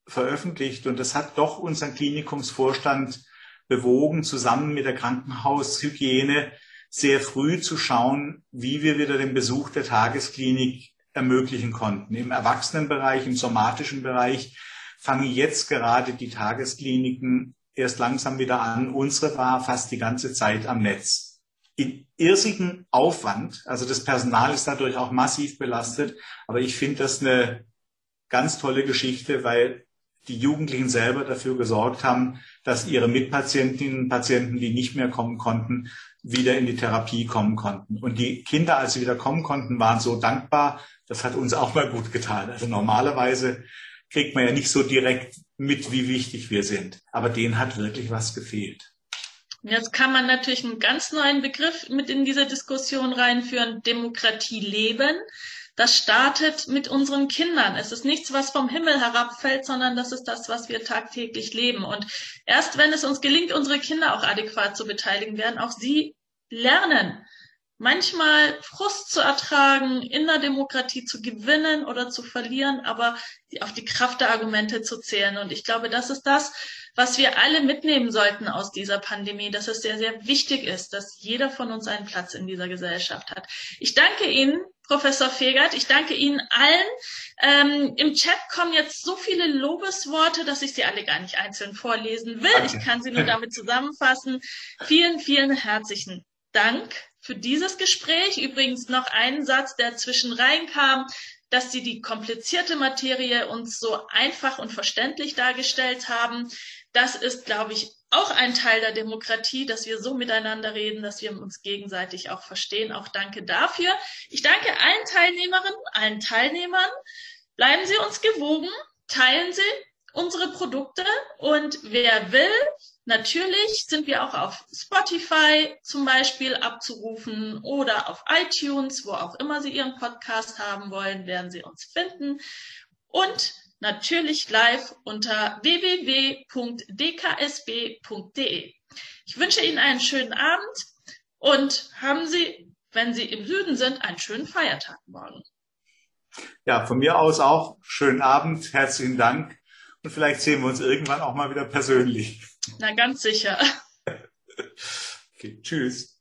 veröffentlicht. Und das hat doch unseren Klinikumsvorstand bewogen, zusammen mit der Krankenhaushygiene sehr früh zu schauen, wie wir wieder den Besuch der Tagesklinik ermöglichen konnten. Im Erwachsenenbereich, im somatischen Bereich fangen jetzt gerade die Tageskliniken erst langsam wieder an. Unsere war fast die ganze Zeit am Netz. In irrsigen Aufwand, also das Personal ist dadurch auch massiv belastet, aber ich finde das eine ganz tolle Geschichte, weil die Jugendlichen selber dafür gesorgt haben, dass ihre Mitpatientinnen und Patienten, die nicht mehr kommen konnten, wieder in die Therapie kommen konnten. Und die Kinder, als sie wieder kommen konnten, waren so dankbar, das hat uns auch mal gut getan. Also normalerweise kriegt man ja nicht so direkt mit, wie wichtig wir sind. Aber denen hat wirklich was gefehlt. Jetzt kann man natürlich einen ganz neuen Begriff mit in diese Diskussion reinführen, Demokratie leben. Das startet mit unseren Kindern. Es ist nichts, was vom Himmel herabfällt, sondern das ist das, was wir tagtäglich leben. Und erst wenn es uns gelingt, unsere Kinder auch adäquat zu beteiligen, werden auch sie lernen, manchmal Frust zu ertragen, in der Demokratie zu gewinnen oder zu verlieren, aber auf die Kraft der Argumente zu zählen. Und ich glaube, das ist das, was wir alle mitnehmen sollten aus dieser Pandemie, dass es sehr, sehr wichtig ist, dass jeder von uns einen Platz in dieser Gesellschaft hat. Ich danke Ihnen, Professor Fegert. Ich danke Ihnen allen. Ähm, Im Chat kommen jetzt so viele Lobesworte, dass ich sie alle gar nicht einzeln vorlesen will. Danke. Ich kann sie nur damit zusammenfassen. Vielen, vielen herzlichen Dank für dieses Gespräch. Übrigens noch ein Satz, der zwischen reinkam, dass Sie die komplizierte Materie uns so einfach und verständlich dargestellt haben. Das ist, glaube ich, auch ein Teil der Demokratie, dass wir so miteinander reden, dass wir uns gegenseitig auch verstehen. Auch danke dafür. Ich danke allen Teilnehmerinnen, allen Teilnehmern. Bleiben Sie uns gewogen, teilen Sie unsere Produkte und wer will, Natürlich sind wir auch auf Spotify zum Beispiel abzurufen oder auf iTunes, wo auch immer Sie Ihren Podcast haben wollen, werden Sie uns finden. Und natürlich live unter www.dksb.de. Ich wünsche Ihnen einen schönen Abend und haben Sie, wenn Sie im Süden sind, einen schönen Feiertag morgen. Ja, von mir aus auch schönen Abend, herzlichen Dank und vielleicht sehen wir uns irgendwann auch mal wieder persönlich. Na, ganz sicher. okay, tschüss.